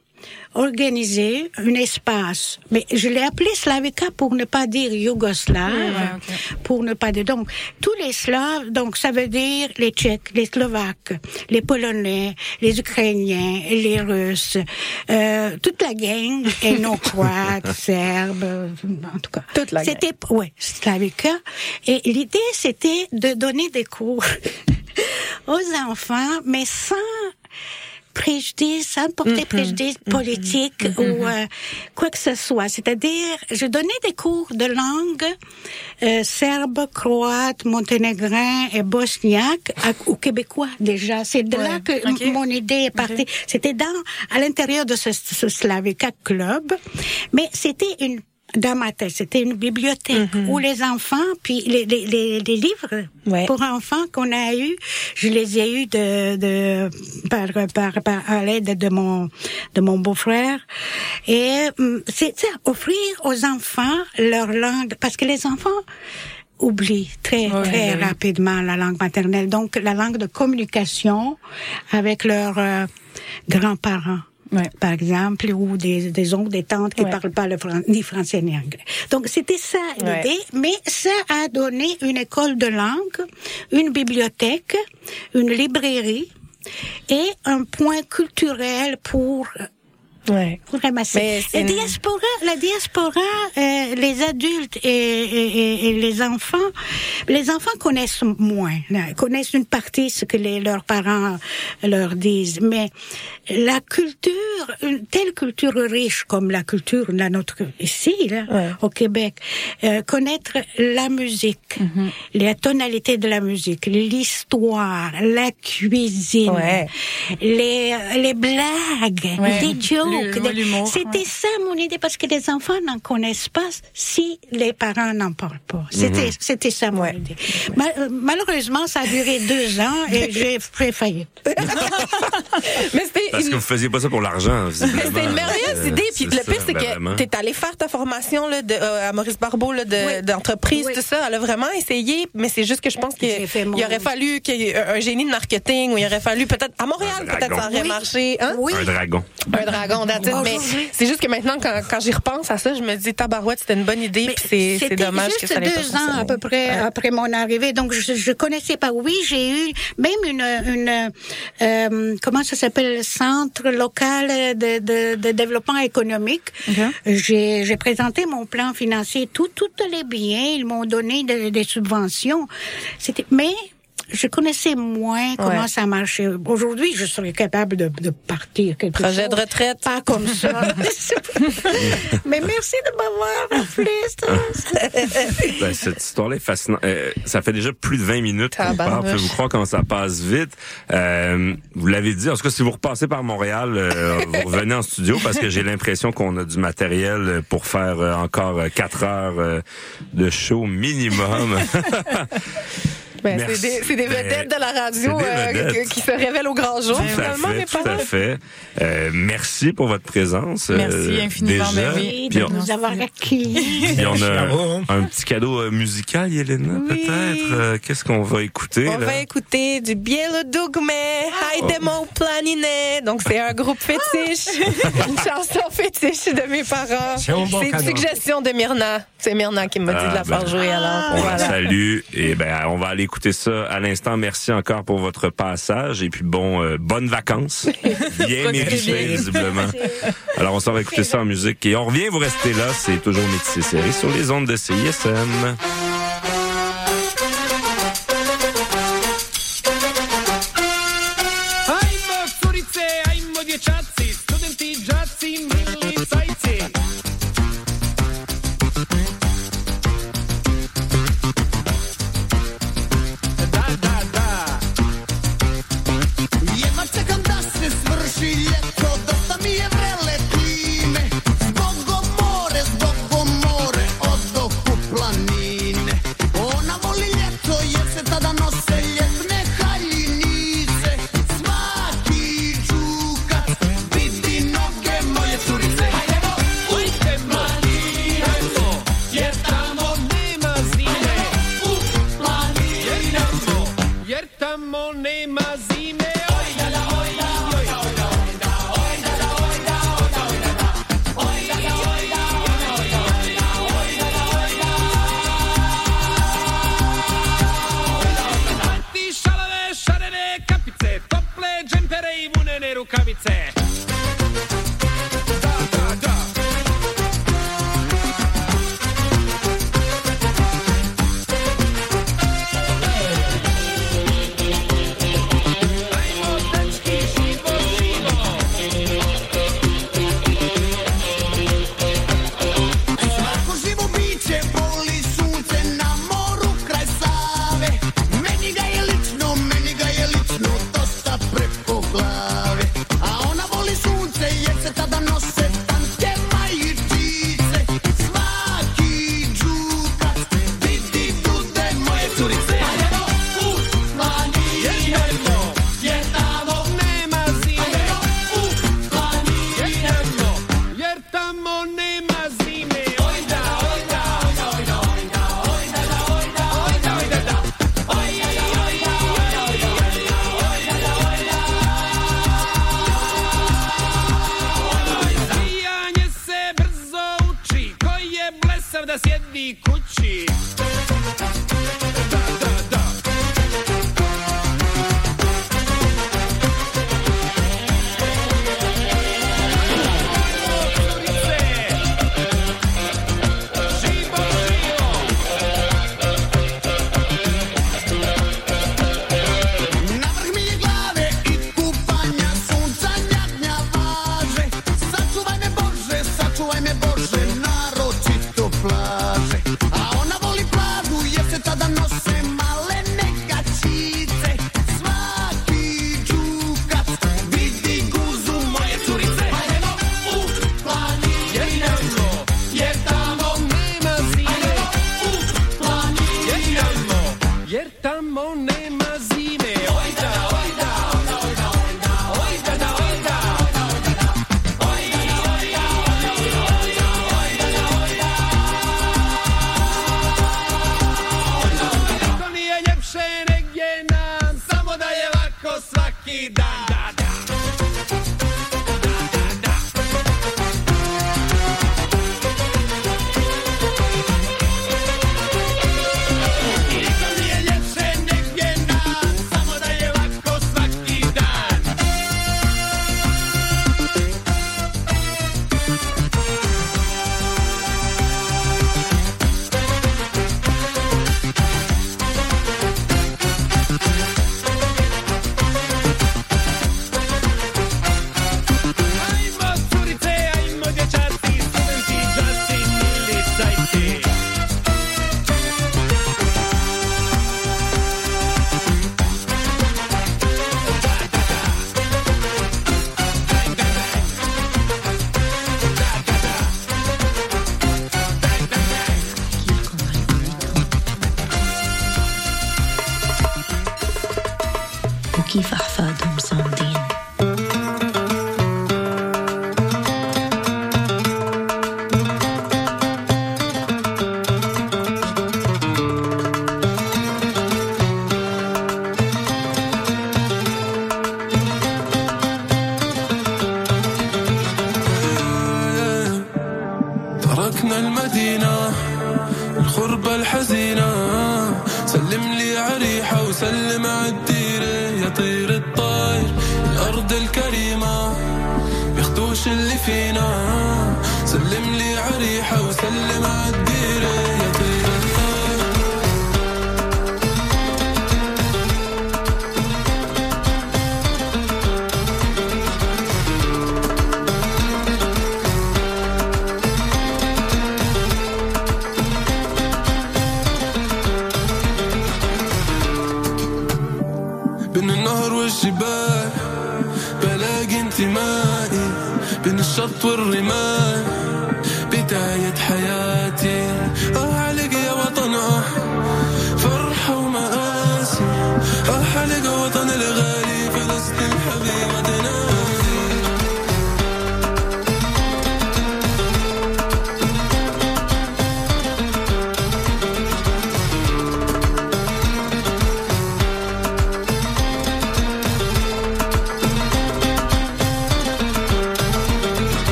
organiser un espace. Mais je l'ai appelé Slavica pour ne pas dire yougoslave, pour ne pas dire donc tous les Slaves. Donc ça veut dire les Tchèques, les Slovaques, les Polonais, les Ukrainiens, les Russes, euh, toute la gang et non croates, Serbes, en tout cas. Toute la gang. C'était ouais Slavica. Et l'idée c'était de donner des cours aux enfants, mais sans préjudice, sans porter préjudice politique ou euh, quoi que ce soit. C'est-à-dire, je donnais des cours de langue euh, serbe, croate, monténégrin et bosniaque à- aux Québécois déjà. C'est de là que mon idée est partie. C'était dans à l'intérieur de ce, ce Slavica Club, mais c'était une dans ma tête, c'était une bibliothèque où les enfants, puis les, les, les, les livres Ouais. pour enfants qu'on a eu, je les ai eus de, de par, par, par à l'aide de mon de mon beau-frère. Et hum, c'est offrir aux enfants leur langue, parce que les enfants oublient très très oui. rapidement la langue maternelle. Donc la langue de communication avec leur euh, grands-parents. Ouais. Par exemple, ou des, des oncles, des tantes qui Ouais. parlent pas le fran- ni français ni anglais. Donc, c'était ça l'idée, mais ça a donné une école de langue, une bibliothèque, une librairie et un point culturel pour Ouais. c'est La diaspora, la diaspora, euh, les adultes et, et- et- les enfants, les enfants connaissent moins, là, connaissent une partie ce que les, leurs parents leur disent, mais la culture, une telle culture riche comme la culture la nôtre ici, là, Ouais. au Québec, euh, connaître la musique, les tonalités de la musique, l'histoire, la cuisine, Ouais. les, les blagues, des jokes. C'était ouais. ça mon idée parce que les enfants n'en connaissent pas si les parents n'en parlent pas. C'était c'était ça mon Ouais. idée. Euh, malheureusement, ça a duré deux ans et j'ai fait faillite. Mais Parce une- que vous faisiez pas ça pour l'argent. C'était une merveilleuse Euh, idée. Puis le pire, c'est ben que vraiment. t'es allé faire ta formation là, de, euh, à Maurice Barbeau là, de- Oui. d'entreprise, Oui. tout ça. Elle a vraiment essayé, mais c'est juste que je pense qu'il aurait fallu qu'il y ait un génie de marketing ou il aurait fallu peut-être à Montréal, peut-être ça aurait Oui. marché. Hein? Oui. Un dragon. Un dragon, Mais c'est juste que maintenant, quand, quand j'y repense à ça, je me dis, tabarouette, c'était une bonne idée. Puis c'est- dommage que ça n'ait pas deux ans fonctionné. à peu près Ouais. après mon arrivée, donc je, je connaissais pas. Oui, j'ai eu même une, une euh, comment ça s'appelle, le centre local de, de, de développement économique. J'ai j'ai présenté mon plan financier, tout tout allait bien. Ils m'ont donné de- des subventions. C'était mais je connaissais moins comment Ouais. ça marchait. Aujourd'hui, je serais capable de, de partir quelque Projet chose. de retraite. Pas comme ça. Mais merci de m'avoir rappelé. Ben, cette histoire-là est fascinante. Euh, ça fait déjà plus de 20 minutes qu'on parle. Tabarnouche. Pouvez-vous croire comment ça passe vite? Euh, vous l'avez dit. En tout cas, si vous repassez par Montréal, euh, vous revenez en studio parce que j'ai l'impression qu'on a du matériel pour faire euh, encore euh, quatre heures de show minimum. Ben, Merci. c'est des, des Ben, vedettes de la radio euh, qui- se révèlent au grand jour, Tout à finalement, fait, mes tout à fait. Euh, merci pour votre présence. Merci euh, infiniment, déjà. Puis de on, nous avoir accueillis. puis on a Bravo. un, un petit cadeau musical, Yelena, Oui. peut-être. Euh, Qu'est-ce qu'on va écouter? On là? va écouter du Bielo Dugme, Haidemo Planine. Donc, c'est un groupe fétiche. une chanson fétiche de mes parents. C'est un bon une suggestion de Myrna. C'est Myrna qui m'a dit Ah, de la faire ben, jouer, alors. On la Voilà. salue et ben on va aller écouter ça à l'instant. Merci encore pour votre passage et puis bon euh, bonnes vacances, bien méritées visiblement. Alors on s'en va écouter ça en musique et on revient. Vous restez là, c'est toujours Métis Série sur les ondes de CISM.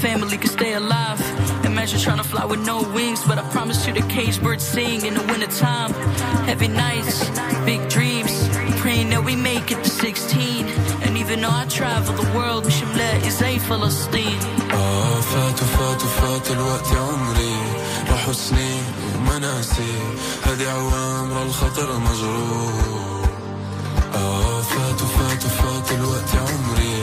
Family can stay alive Imagine trying to fly with no wings, but I promise you the cage birds sing in the wintertime. Heavy nights, big dreams, praying that we make it to 16. And even though I travel the world, مش ملاقي زي فلسطين. آه فات وفات وفات الوقت يا عمري راحوا سنين ومناسي هذه عوامر الخطر مجروح آه فات وفات وفات الوقت يا عمري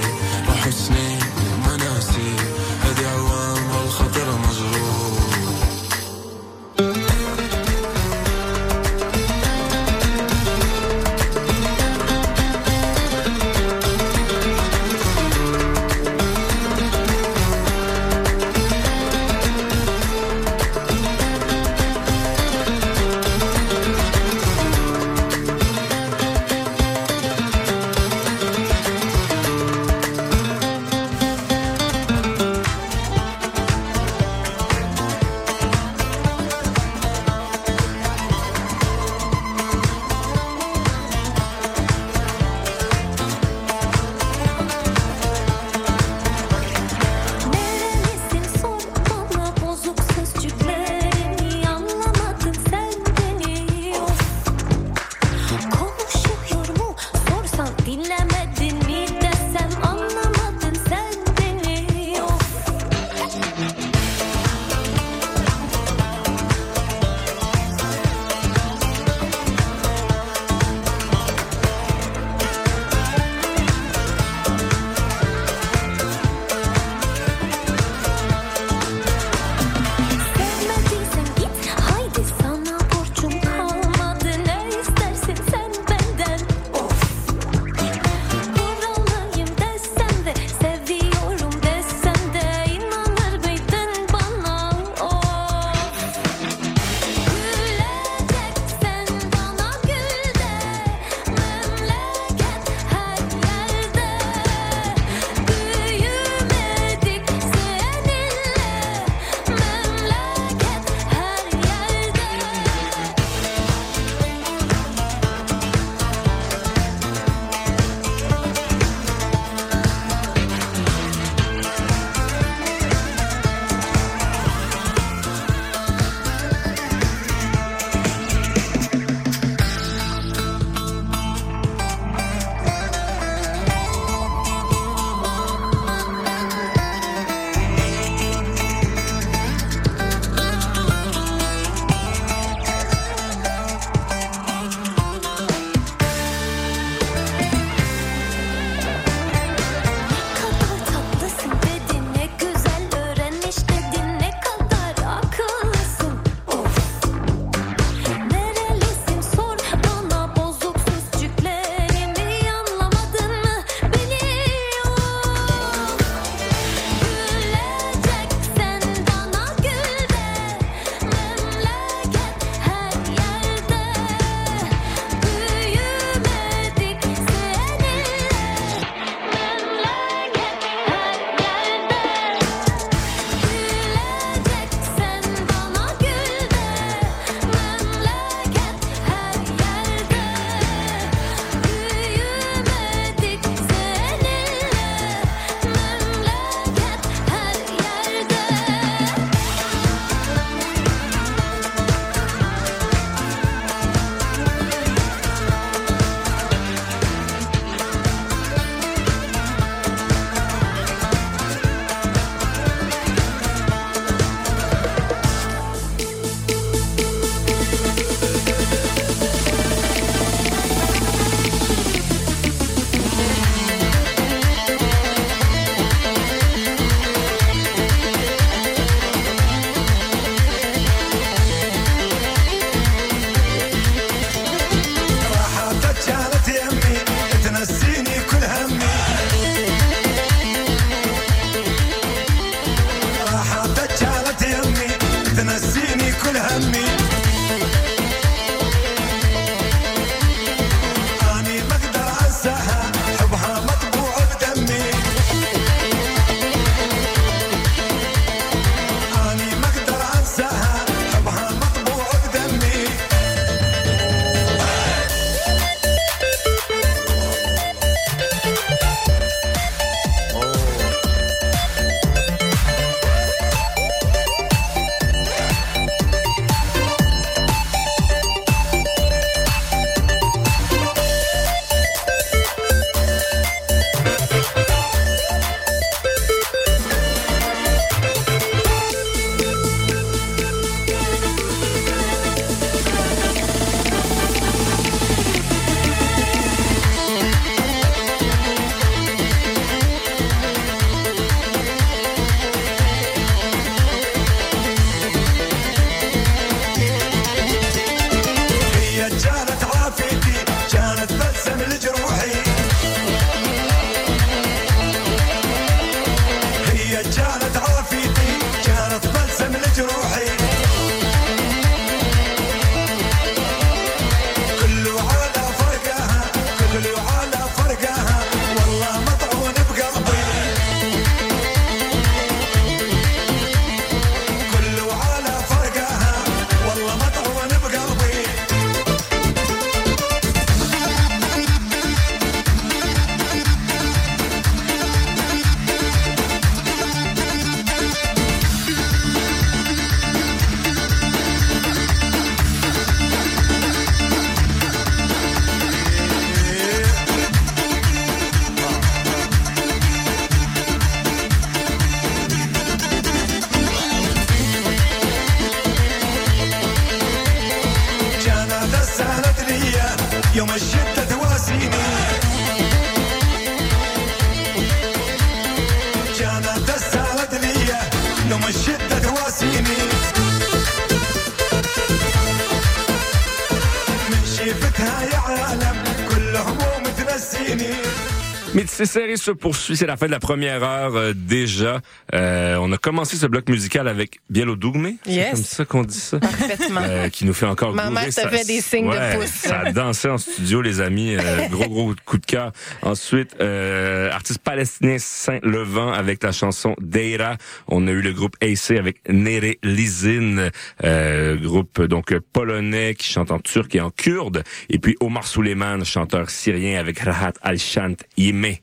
Métissé serré se poursuit, c'est la fin de la première heure euh, déjà. Euh, on a commencé ce bloc musical avec Bielo Dougme, c'est Yes. comme ça qu'on dit ça, Parfaitement. Euh, qui nous fait encore Ma mère te Ça- fait des signes de pouce. Ça a dansé en studio, les amis. Euh, gros, gros coup de cœur. Ensuite, euh, artiste palestinien Saint-Levant avec la chanson Deira. On a eu le groupe AC avec Nere Lizin, euh, groupe donc polonais qui chante en turc et en kurde. Et puis Omar Suleiman, chanteur syrien avec Rahat Al-Shant Yemé.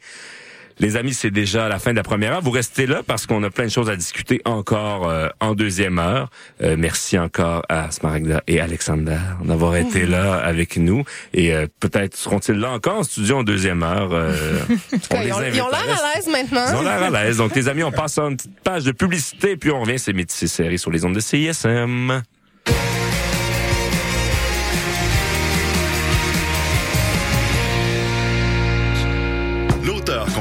Les amis, c'est déjà la fin de la première heure. Vous restez là parce qu'on a plein de choses à discuter encore euh, en deuxième heure. Euh, merci encore à Smaragda et Alexander d'avoir été là avec nous. Et euh, peut-être seront-ils là encore en studio en deuxième heure. Euh, on les Ils ont l'air à l'aise maintenant. Ils ont l'air à l'aise. Donc, les amis, on passe à une petite page de publicité, puis on revient. C'est Métis série sur les ondes de CISM.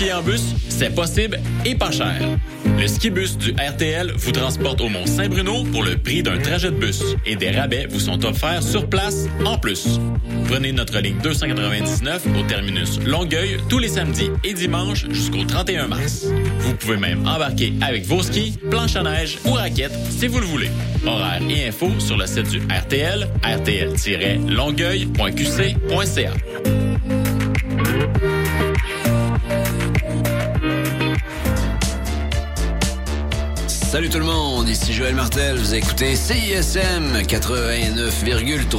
Skier en bus, c'est possible et pas cher. Le skibus du RTL vous transporte au Mont Saint-Bruno pour le prix d'un trajet de bus et des rabais vous sont offerts sur place en plus. Prenez notre ligne 299 au terminus Longueuil tous les samedis et dimanches jusqu'au 31 mars. Vous pouvez même embarquer avec vos skis, planches à neige ou raquettes si vous le voulez. Horaires et infos sur le site du RTL, rtl-longueuil.qc.ca. Salut tout le monde, ici Joël Martel, vous écoutez CISM 89,3.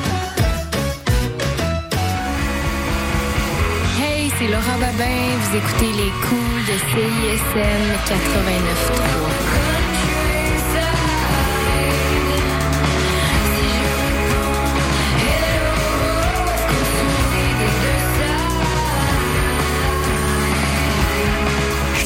C'est Laura Babin. Vous écoutez les cools de CISM 89.3.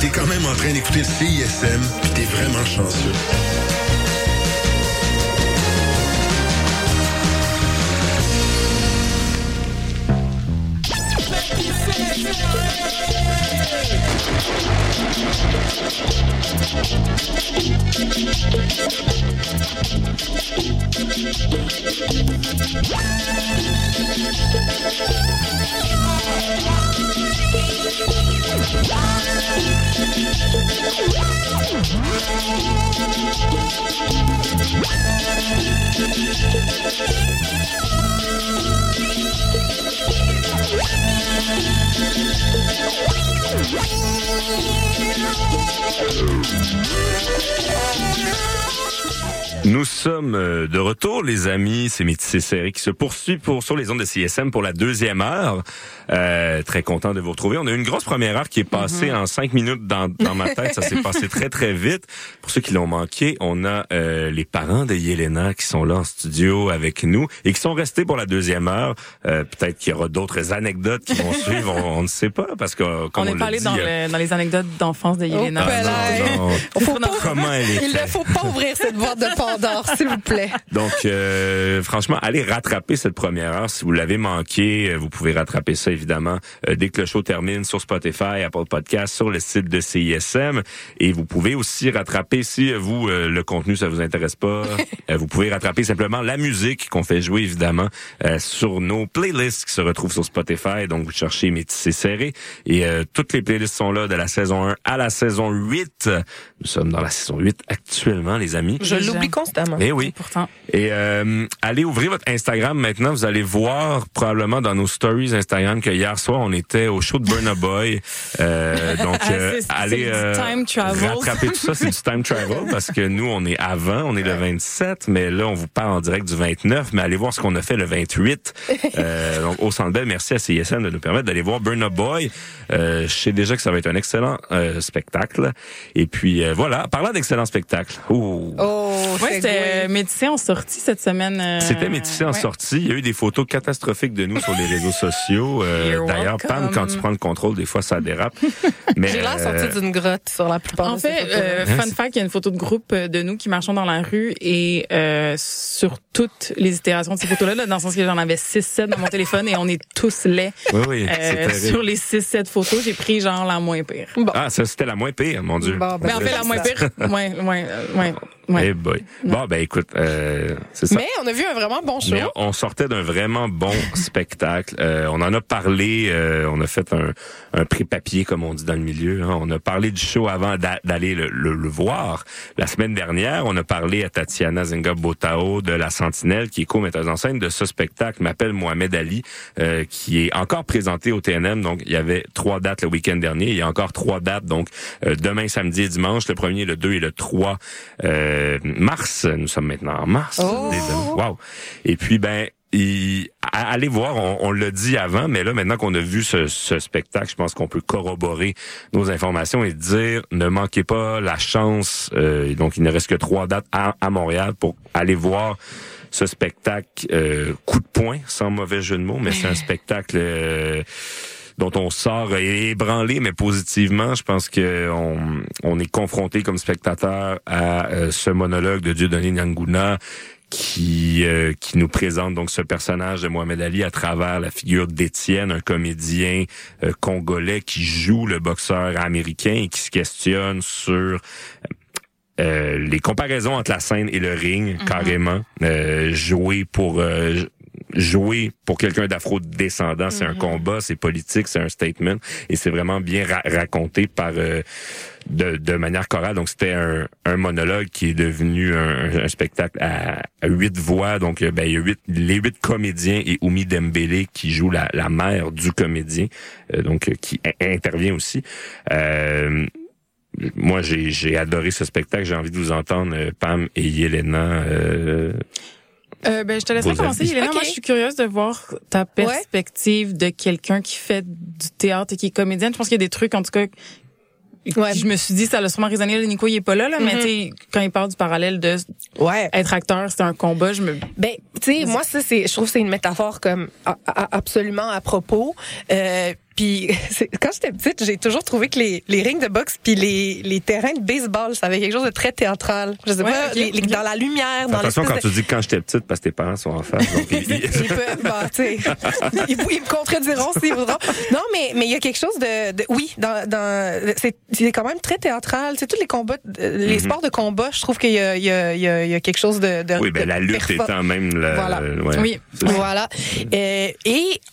T'es quand même en train d'écouter le CISM, puis t'es vraiment chanceux. C'est Serré qui se poursuit pour, sur les ondes de CSM pour la deuxième heure. Euh, très content de vous retrouver. On a eu une grosse première heure qui est passée en cinq minutes dans, dans ma tête. Ça s'est passé très, très vite. Pour ceux qui l'ont manqué, on a euh, les parents de Yelena qui sont là en studio avec nous et qui sont restés pour la deuxième heure. Euh, Peut-être qu'il y aura d'autres anecdotes qui vont suivre. On, on ne sait pas parce que, On comme on, est l'a parlé dit, dans, euh, le- dans les anecdotes d'enfance de Yelena. Ah, non, non. Faut pas- Comment elle Il ne faut pas ouvrir cette boîte de Pandore, s'il vous plaît. Donc, euh, franchement, allez rattraper cette première heure. Si vous l'avez manqué, euh, vous pouvez rattraper ça, évidemment, euh, dès que le show termine sur Spotify, Apple Podcast, sur le site de CISM. Et vous pouvez aussi rattraper, si euh, vous, euh, le contenu, ça vous intéresse pas, euh, vous pouvez rattraper simplement la musique qu'on fait jouer, évidemment, euh, sur nos playlists qui se retrouvent sur Spotify. Donc, vous cherchez Métissé Serré. Et euh, toutes les playlists sont là de la saison 1 à la saison 8. Nous sommes dans la saison 8 actuellement, les amis. Je l'oublie constamment. Eh oui. Pourtant. Et euh, allez ouvrir votre Instagram maintenant. Vous allez voir probablement dans nos stories Instagram que hier soir on était au show de Burna Boy. Euh, donc Ah, euh, allez travel. rattraper tout ça. C'est du time travel parce que nous on est avant, on est le 27, mais là on vous parle en direct du 29. Mais allez voir ce qu'on a fait le 28. Euh, donc au Centre Bell, merci à CISN de nous permettre d'aller voir Burna Boy. Euh, je sais déjà que ça va être un excellent euh, spectacle. Et puis euh, voilà, parlant d'excellent spectacle. Ouh. Oh, Ouais, c'était euh, Métissé en sortie cette semaine. Euh, C'était métissé en ouais. sortie. Il y a eu des photos catastrophiques de nous sur les réseaux sociaux. Euh, D'ailleurs. Pam, quand tu prends le contrôle, des fois, ça dérape. Mais J'ai l'air euh, sorti d'une grotte sur la plupart En de fait, euh, fun fact, il y a une photo de groupe euh, de nous qui marchons dans la rue et euh, sur toutes les itérations de ces photos-là, là, dans le sens que j'en avais 6-7 dans mon téléphone et on est tous laids. Oui, oui, Euh, sur les 6-7 photos, j'ai pris genre la moins pire. Ah, ça, c'était la moins pire, mon Dieu. Bon, ben, Mais en fait, la moins pire, ouais, ouais, euh, ouais, ouais. Eh boy. Bon, ben écoute, euh, c'est ça. Mais on a vu un vraiment bon show. Mais on sortait d'un vraiment bon spectacle. Euh, on en a parlé, euh, on a fait un, un pré-papier, comme on dit dans le milieu. hein. On a parlé du show avant d'a- d'aller le, le- le voir. La semaine dernière, on a parlé à Tatiana Zenga Botao de La Sentinelle, qui est co-metteuse en scène de ce spectacle, m'appelle Mohamed Ali, euh, qui est encore présenté au TNM. Donc, il y avait trois dates le week-end dernier. Il y a encore trois dates. Donc, euh, demain, samedi et dimanche, le premier, le 2 et le 3 euh, mars. Nous sommes maintenant en mars. Oh! Wow. Et puis, ben, à- allez voir, on, on l'a dit avant, mais là, maintenant qu'on a vu ce, ce spectacle, je pense qu'on peut corroborer nos informations et dire, ne manquez pas la chance. euh, donc, il ne reste que trois dates à, à Montréal pour aller voir ce spectacle euh, coup de poing, sans mauvais jeu de mots, mais c'est un spectacle... euh, dont on sort ébranlé, mais positivement. Je pense que on, est confronté comme spectateur à euh, ce monologue de Dieudonné Nyanguna qui euh, qui nous présente donc ce personnage de Mohamed Ali à travers la figure d'Étienne, un comédien euh, congolais qui joue le boxeur américain et qui se questionne sur euh, les comparaisons entre la scène et le ring, carrément. Euh, jouer pour euh, jouer pour quelqu'un d'afro-descendant, c'est un combat, c'est politique, c'est un statement, et c'est vraiment bien ra- raconté par euh, de, de manière chorale. Donc c'était un, un monologue qui est devenu un, un spectacle à, à huit voix. Donc euh, ben, il y a huit, les huit comédiens et Oumi Dembélé qui joue la, la mère du comédien, euh, donc euh, qui intervient aussi. Euh, moi, j'ai j'ai adoré ce spectacle. J'ai envie de vous entendre, euh, Pam et Yelena. euh, Euh, ben, je te laisserai commencer. Ok. Moi, je suis curieuse de voir ta perspective de quelqu'un qui fait du théâtre et qui est comédienne. Je pense qu'il y a des trucs, en tout cas, je me suis dit, ça l'a sûrement résonné. Nico, il est pas là, là, mais Mhm. tu sais, quand il parle du parallèle de être acteur, c'est un combat, je me... Ben, tu sais, moi, ça, c'est, je trouve que c'est une métaphore comme a- a- absolument à propos. Euh, puis c'est- quand j'étais petite, j'ai toujours trouvé que les, les rings de boxe puis les, les terrains de baseball, ça avait quelque chose de très théâtral. Je sais Ouais, pas, les- dans la lumière, dans Attention quand de... tu dis quand j'étais petite parce que tes parents sont en face. Donc, ils- ils- J'ai pas- bah, tu sais, ils, ils me contrediront s'ils voudront. Non, mais mais il y a quelque chose de, de- oui, dans, dans c'est c'est quand même très théâtral. C'est tous les combats, euh, les Mhm. sports de combat. Je trouve qu'il y a il y a, il y a, il y a quelque chose de, de oui, ben de la lutte étant même la. Voilà. ouais, Oui. Voilà. Et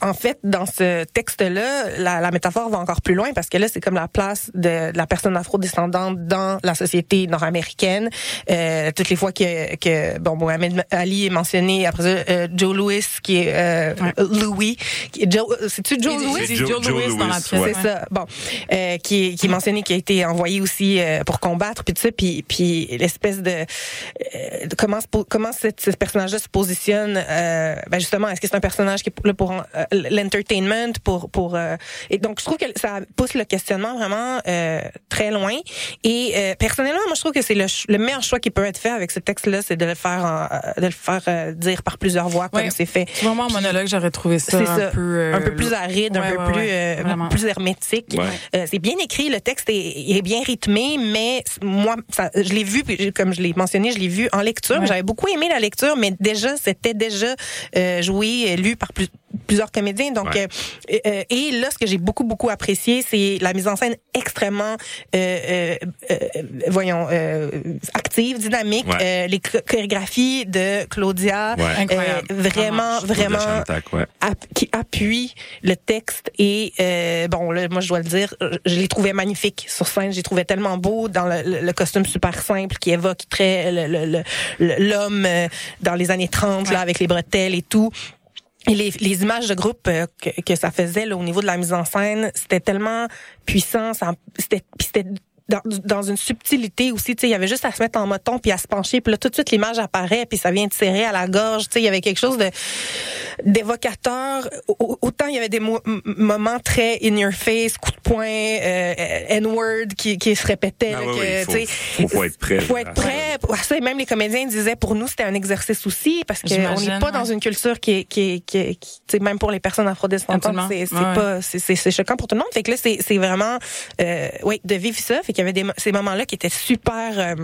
en fait, dans ce texte-là, la, la métaphore va encore plus loin parce que là, c'est comme la place de, de la personne afro-descendante dans la société nord-américaine. Euh, toutes les fois que, que bon, Mohamed Ali est mentionné, après ça, euh, Joe Louis qui est euh, Louis, qui est Joe, c'est-tu Joe Louis? c'est Joe- Joe Joe Louis dans la Louis, pièce, ouais. C'est ça. Bon, euh, qui, est- qui est mentionné, qui a été envoyé aussi euh, pour combattre, puis tout ça, puis, puis l'espèce de, euh, de comment comment cette- ce personnage-là se positionne. Euh, ben justement, est-ce que c'est un personnage qui est là pour euh, l'entertainment, pour pour euh, et donc je trouve que ça pousse le questionnement vraiment euh, très loin. Et euh, personnellement, moi je trouve que c'est le, le meilleur choix qui peut être fait avec ce texte-là, c'est de le faire en- euh, de le faire euh, dire par plusieurs voix comme Ouais. c'est fait. Vraiment en monologue, j'aurais trouvé ça, C'est un ça, peu euh, un peu plus aride, un peu ouais, plus euh, plus hermétique. Ouais. Euh, c'est bien écrit, le texte est, est bien rythmé, mais moi, ça, je l'ai vu, puis comme je l'ai mentionné, je l'ai vu en lecture. Ouais. J'avais beaucoup aimé la lecture, mais déjà, c'était déjà euh, joué, lu par plus- plusieurs comédiens. Donc, Ouais. euh, euh, et là, ce que j'ai beaucoup beaucoup apprécié, c'est la mise en scène extrêmement, euh, euh, euh, voyons, euh, active, dynamique. Ouais. Euh, les cho- chorégraphies de Claudia, Ouais. euh, Incroyable. vraiment, Claudia vraiment Chantac, ouais. app- qui appuie le texte et euh, bon là moi je dois le dire je les trouvais magnifiques sur scène je les trouvais tellement beaux dans le, le- le costume super simple qui évoque très le- le- le- le- l'homme euh, dans les années 30 là avec les bretelles et tout les, les images de groupe euh, que, ça faisait là, au niveau de la mise en scène, c'était tellement puissant, c'était dans, dans une subtilité aussi, tu sais, il y avait juste à se mettre en moton puis à se pencher, puis là tout de suite l'image apparaît puis ça vient de serrer à la gorge, tu sais, il y avait quelque chose de d'évocateur. Au- Autant il y avait des mo- moments très in your face, coup de poing, euh, N-word qui, qui se répétait, Ah là, oui, que, oui, il faut- tu sais, faut- faut être prêt, Faut être prêt. Pour ça, et même les comédiens disaient pour nous c'était un exercice aussi parce qu'on n'est pas dans une culture qui est qui est, qui, est- qui- tu sais, même pour les personnes afrodescendantes c'est c'est Ouais, pas c'est choquant pour tout le monde. Fait que là c'est c'est vraiment euh, oui de vivre ça. Fait qu'il y avait des ces moments là qui étaient super euh,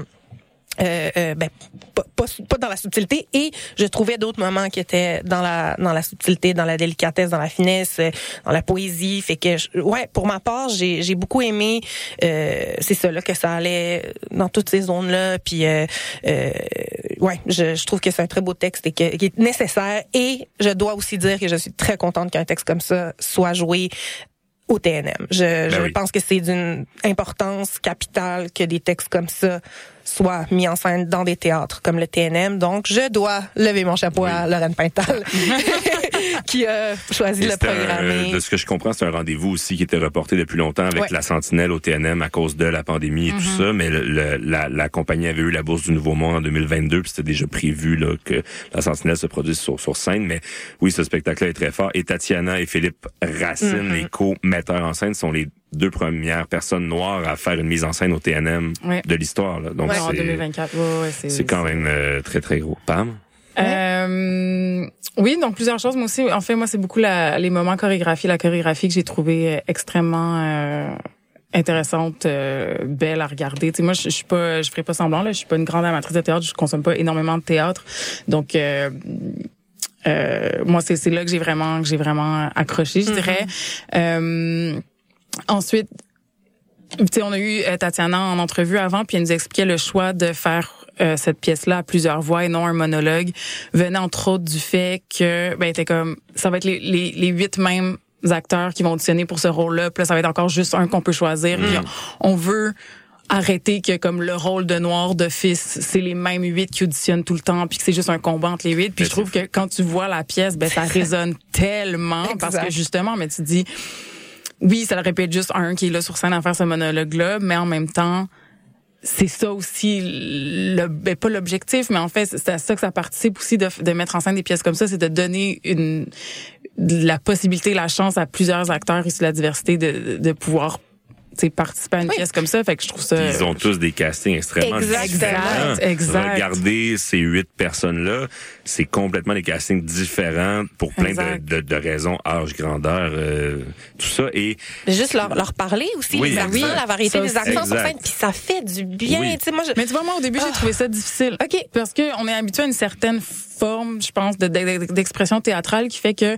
euh, euh, ben, pas, pas, pas dans la subtilité. Et je trouvais d'autres moments qui étaient dans la dans la subtilité dans la délicatesse dans la finesse euh, dans la poésie. Fait que je- ouais pour ma part j'ai j'ai beaucoup aimé euh, c'est ça là que ça allait dans toutes ces zones là puis ouais je, je trouve que c'est un très beau texte et que, qui est nécessaire. Et je dois aussi dire que je suis très contente qu'un texte comme ça soit joué au TNM. Je, je oui. pense que c'est d'une importance capitale que des textes comme ça soient mis en scène dans des théâtres comme le TNM. Donc, je dois lever mon chapeau à Lorraine Pintal, qui a choisi de le c'était un- programmer. de ce que je comprends, c'est un rendez-vous aussi qui était reporté depuis longtemps avec Ouais. la Sentinelle au TNM à cause de la pandémie et tout Mhm. ça. Mais le- le- la, la compagnie avait eu la bourse du Nouveau Monde en 2022, puis c'était déjà prévu là, que la Sentinelle se produise sur, sur scène. Mais oui, ce spectacle-là est très fort. Et Tatiana et Philippe Racine, Mhm. les co-metteurs en scène, sont les deux premières personnes noires à faire une mise en scène au TNM Ouais. de l'histoire. là. Donc Ouais, en c'est 2024. Ouais, ouais, c'est c'est quand même euh, très très gros. Pam? Euh, oui, donc plusieurs choses. Moi aussi, en fait, moi, c'est beaucoup la- les moments chorégraphiés, la chorégraphie que j'ai trouvé euh, extrêmement euh, intéressante, euh, belle à regarder. Tu sais, moi, je, je suis pas, je ferai pas semblant là, je suis pas une grande amatrice de théâtre, je consomme pas énormément de théâtre, donc. Euh, euh, moi, c'est là que j'ai vraiment que j'ai vraiment accroché, je dirais. Euh, ensuite, tu sais, on a eu Tatiana en entrevue avant, puis elle nous expliquait le choix de faire euh, cette pièce-là à plusieurs voix et non un monologue venait entre autres du fait que ben était comme ça va être les, les, les huit mêmes acteurs qui vont auditionner pour ce rôle-là, puis là ça va être encore juste un qu'on peut choisir. Puis on, on veut arrêter que comme le rôle de noir d'office, c'est les mêmes huit qui auditionnent tout le temps, puis que c'est juste un combat entre les huit. Puis je trouve que quand tu vois la pièce, ben ça résonne tellement parce que justement, mais tu dis oui, ça pu être juste un qui est là sur scène à faire ce monologue-là, mais en même temps, c'est ça aussi, le, ben, pas l'objectif, mais en fait, c'est à ça que ça participe aussi de, de mettre en scène des pièces comme ça, c'est de donner une la possibilité, la chance à plusieurs acteurs issus de la diversité de, de pouvoir participer à une pièce comme ça. Fait que je trouve ça. Puis ils ont tous des castings extrêmement différents. Exact. Regardez ces huit personnes-là, c'est complètement des castings différents pour plein de, Exact. de, de raisons, âge, grandeur, euh, tout ça. Et Mais juste leur, leur parler aussi, Oui, les accents, la variété des accents sur Exact. scène, puis ça fait du bien. Oui. Tu sais, moi, je... Mais tu vois, moi, au début, j'ai trouvé ça difficile. OK. Parce que on est habitué à une certaine forme, je pense, de- de- d'expression théâtrale qui fait que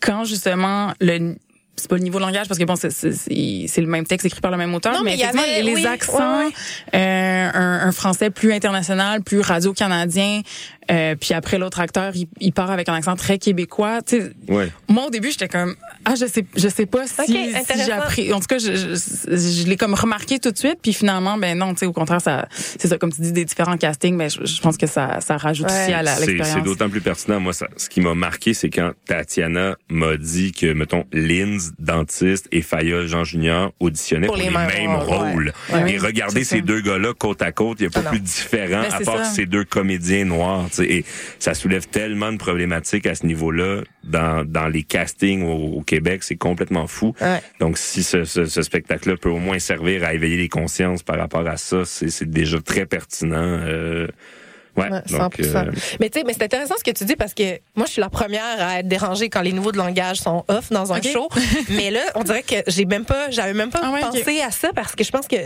quand, justement, le c'est pas le niveau de langage parce que bon c'est c'est c'est- c'est le même texte écrit par le même auteur Non, mais y effectivement avait- les oui, accents ouais, ouais. euh, un, un français plus international plus radio canadien euh, puis après l'autre acteur il, il part avec un accent très québécois tu sais ouais. moi au début j'étais comme Ah, je sais, je sais pas si, Ok, si intéressant. j'ai appris. En tout cas, je, je, je l'ai comme remarqué tout de suite, puis finalement, ben non, tu sais, au contraire, ça, c'est ça, comme tu dis, des différents castings, mais je, je pense que ça, ça rajoute aussi à la- C'est- C'est l'expérience. d'autant plus pertinent. Moi, ça, ce qui m'a marqué, c'est quand Tatiana m'a dit que, mettons, Linz, dentiste, et Fayol Jean Junior auditionnaient pour, les, mêmes, rôles. Ouais. Ouais, et oui, regardez ces ça. deux gars-là côte à côte, il n'y a pas Ah plus différent Ben, à part ça. ces deux comédiens noirs. tu sais. Et ça soulève tellement de problématiques à ce niveau-là dans, dans les castings au, au Québec. C'est complètement fou. Ouais. Donc, si ce, ce, ce spectacle-là peut au moins servir à éveiller les consciences par rapport à ça, c'est c'est déjà très pertinent. Euh, ouais, Ouais, donc, 100%. euh, Mais tu sais, mais c'est intéressant ce que tu dis parce que moi, je suis la première à être dérangée quand les niveaux de langage sont off dans un show. mais là, on dirait que j'ai même pas, j'avais même pas Ah ouais, pensé à ça parce que je pense que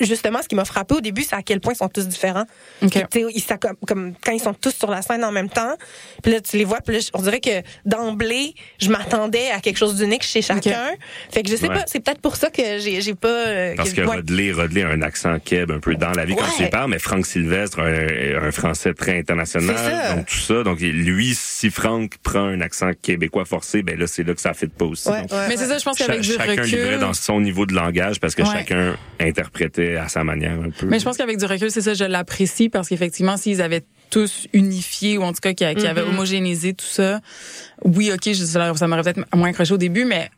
justement, ce qui m'a frappé au début, c'est à quel point ils sont tous différents. Ok. Que, tu sais, ils ça comme, comme quand ils sont tous sur la scène en même temps. Puis là, tu les vois. Puis là, on dirait que d'emblée, je m'attendais à quelque chose d'unique chez chacun. Fait que je sais Ouais. pas, c'est peut-être pour ça que j'ai, j'ai pas. euh, Parce que ouais. Rodley, Rodley a un accent keb un peu dans la vie quand Ouais. tu lui parles, mais Franck Sylvestre, un, un français très international, C'est ça. donc tout ça. Donc lui, si Franck prend un accent québécois forcé, ben là, c'est là que ça fait pas aussi. Ouais, Donc, ouais, Mais c'est ça, je pense qu'avec du chacun recul. livrait dans son niveau de langage parce que Ouais. chacun interprétait à sa manière un peu. Mais je pense qu'avec du recul, c'est ça, je l'apprécie parce qu'effectivement, s'ils avaient tous unifié ou en tout cas qui, qui avaient Mhm. homogénéisé tout ça, oui, ok, je, ça ça m'aurait peut-être moins accroché au début, mais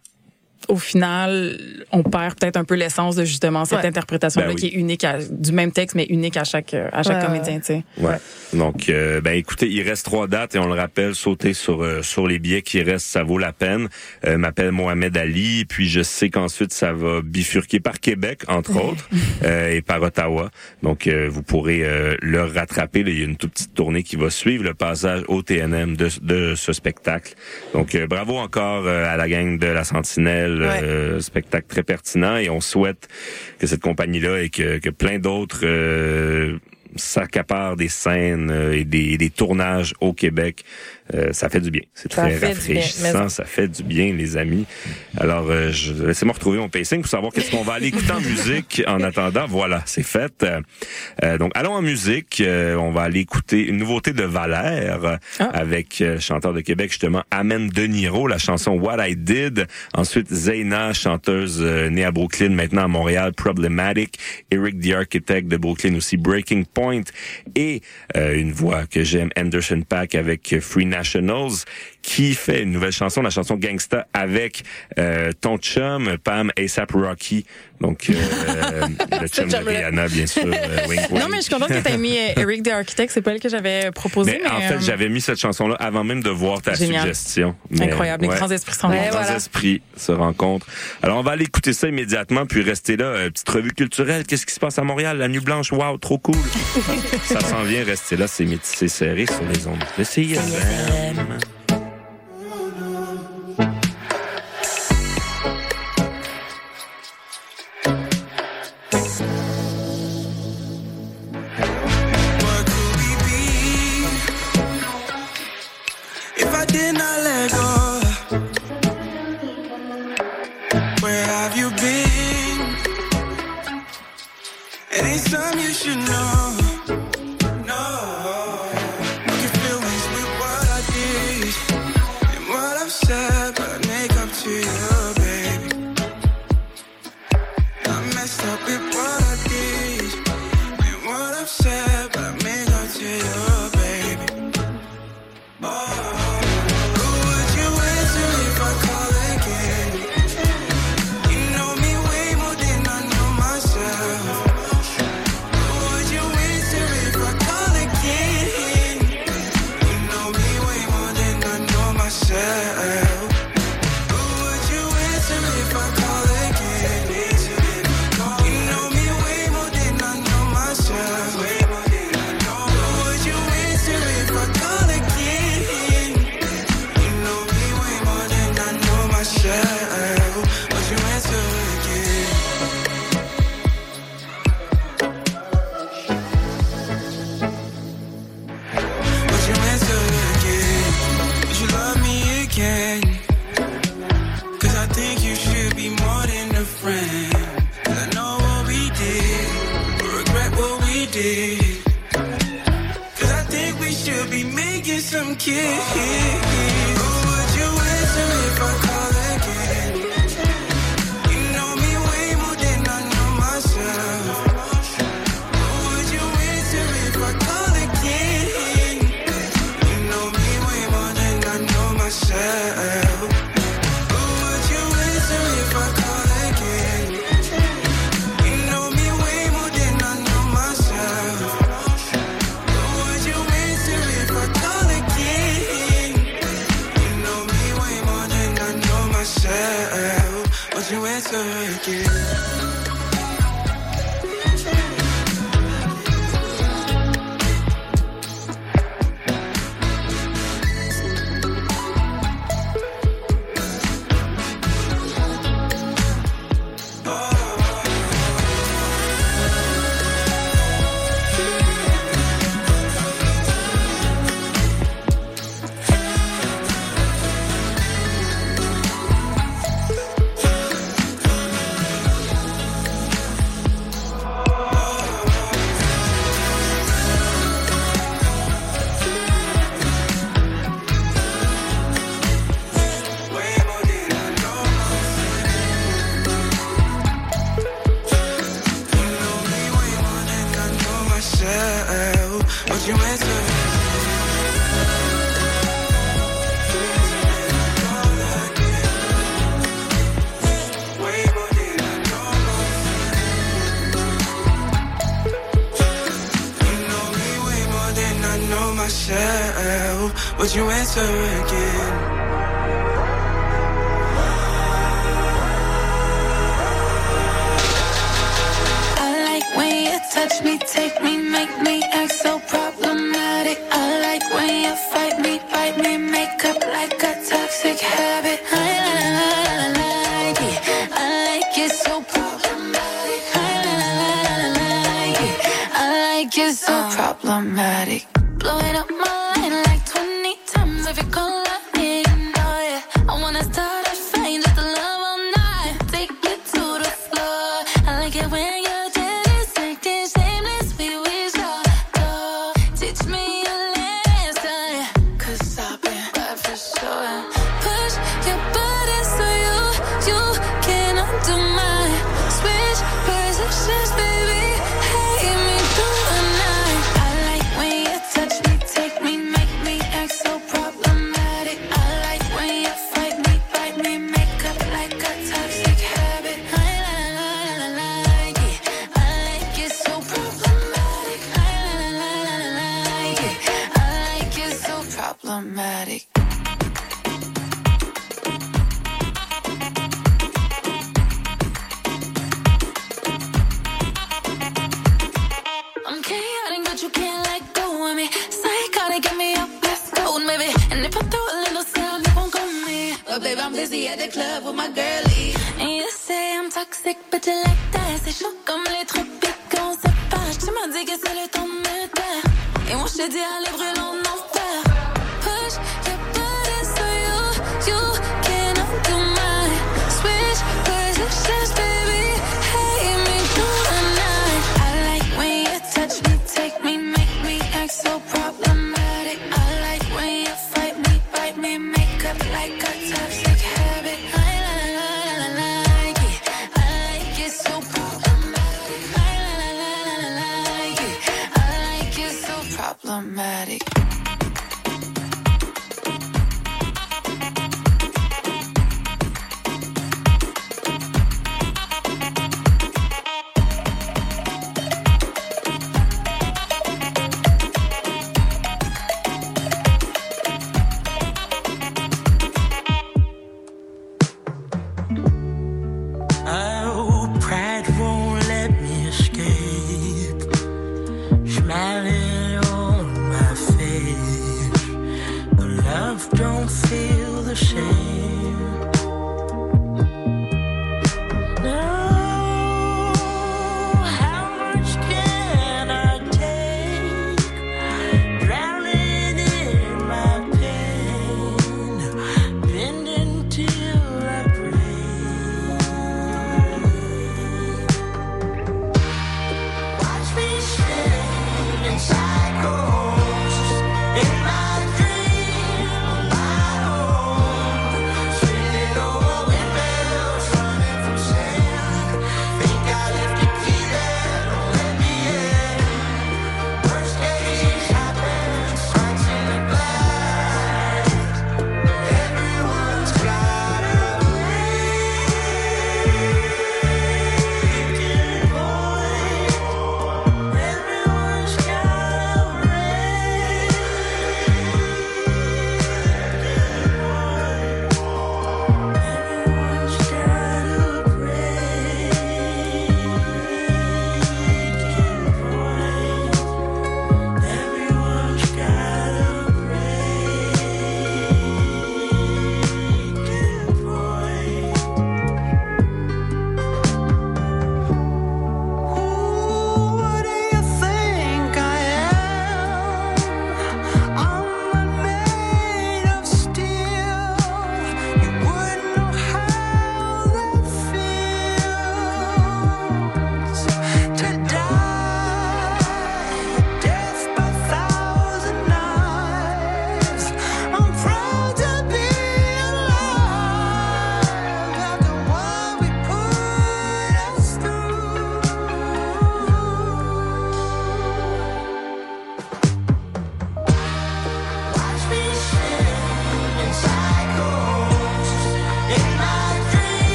au final, on perd peut-être un peu l'essence de justement cette Ouais. interprétation-là Ben oui. qui est unique à, du même texte, mais unique à chaque, à chaque Ouais, comédien, tu sais. Ouais. Donc, euh, ben écoutez, il reste trois dates et on le rappelle, sautez sur euh, sur les billets qui restent, ça vaut la peine. Euh, m'appelle Mohamed Ali, puis je sais qu'ensuite ça va bifurquer par Québec entre autres euh, et par Ottawa. Donc, euh, vous pourrez euh, le rattraper. Là, il y a une toute petite tournée qui va suivre le passage au TNM de, de ce spectacle. Donc, euh, bravo encore euh, à la gang de la Sentinelle, euh, spectacle très pertinent et on souhaite que cette compagnie-là et que, que plein d'autres euh, s'accaparent des scènes euh, et des, des tournages au Québec. Euh, ça fait du bien. C'est très fait rafraîchissant. mais- Ça fait du bien, les amis. Alors, euh, je- laissez-moi retrouver mon pacing pour savoir qu'est-ce qu'on va aller écouter en musique en attendant. Voilà, c'est fait. Euh, donc, allons en musique. Euh, on va aller écouter une nouveauté de Valère euh, avec euh, chanteur de Québec, justement, Amen De Niro, la chanson What I Did. Ensuite, Zaina, chanteuse euh, née à Brooklyn, maintenant à Montréal, Problematic. Eric the Architect de Brooklyn aussi, Breaking Point. Et euh, une voix que j'aime, Anderson Pack avec Free Nationals, qui fait une nouvelle chanson, la chanson Gangsta, avec euh, ton chum, Pam ASAP Rocky. Donc, euh, le chum de. Rihanna, bien sûr. euh, wink, wink. Non, mais je suis contente que tu aies mis euh, Eric the Architect. C'est pas elle que j'avais proposé, Mais mais. en fait, euh, j'avais mis cette chanson-là avant même de voir ta Génial. suggestion. Mais, Incroyable, les grands esprits se rencontrent. Les grands voilà. esprits se rencontrent. Alors, on va aller écouter ça immédiatement, puis rester là. Euh, petite revue culturelle. Qu'est-ce qui se passe à Montréal? La Nuit Blanche, wow, trop cool. ça s'en vient, rester là, c'est métissé serré sur les ondes. de CISM. some you should know. Be more than a friend. I know what we did, but regret what we did. Cause I think we should be making some kids. Who would you answer if I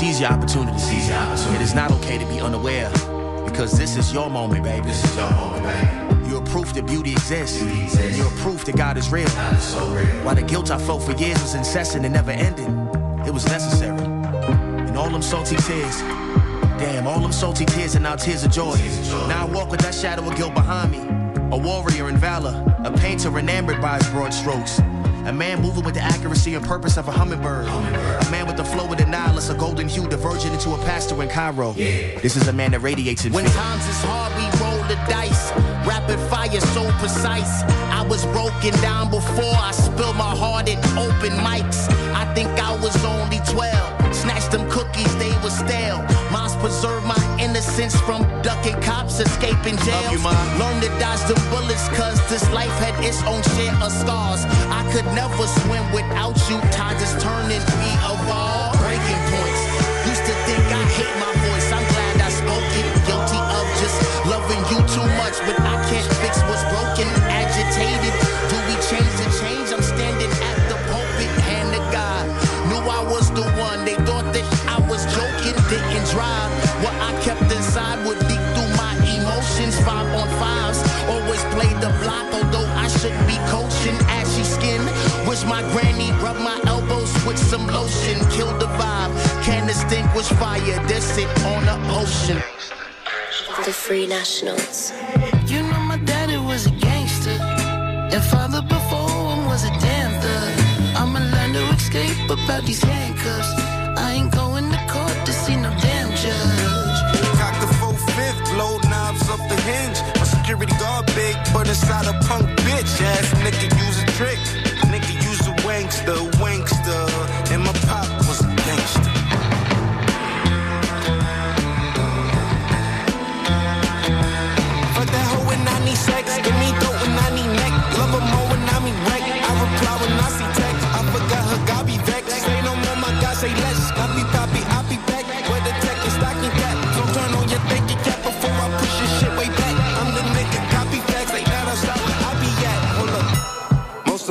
Seize your opportunity. Seize your opportunity. It is not okay to be unaware because this is your moment, baby. This is your moment, baby. You're proof that beauty exists. Beauty exists. You're proof that God is real. God is so real. While the guilt I felt for years was incessant and never ending, it was necessary. And all them salty tears, damn, all them salty tears and now tears of joy. Now I walk with that shadow of guilt behind me. A warrior in valor, a painter enamored by his broad strokes. A man moving with the accuracy and purpose of a hummingbird. A man with the flow of the Nile, a golden hue diverging into a pastor in Cairo. This is a man that radiates in When fear. times is hard, we roll the dice. Rapid fire, so precise. I was broken down before I spilled my heart at open mics. I think I was only 12. Snatched them cookies, they were stale. Moms preserved my innocence from ducking cops, escaping Ma. Learned to dodge the bullets, cause this life had its own share of scars. I could never swim without you. Tide is turning, we evolve. Breaking points. Used to think I hate my voice. I'm glad I spoke it. Guilty of just loving you too much, but I my granny rubbed my elbows with some lotion. Kill the vibe. Can't distinguish fire. This it on the ocean. The Free Nationals. You know my daddy was a gangster. And father before him was a damn thug. I'ma learn to escape about these handcuffs. I ain't going to court to see no damn judge. Cock the full fifth, blow knobs off the hinge. My security guard big, but inside a punk bitch. Ass nigga use a trick.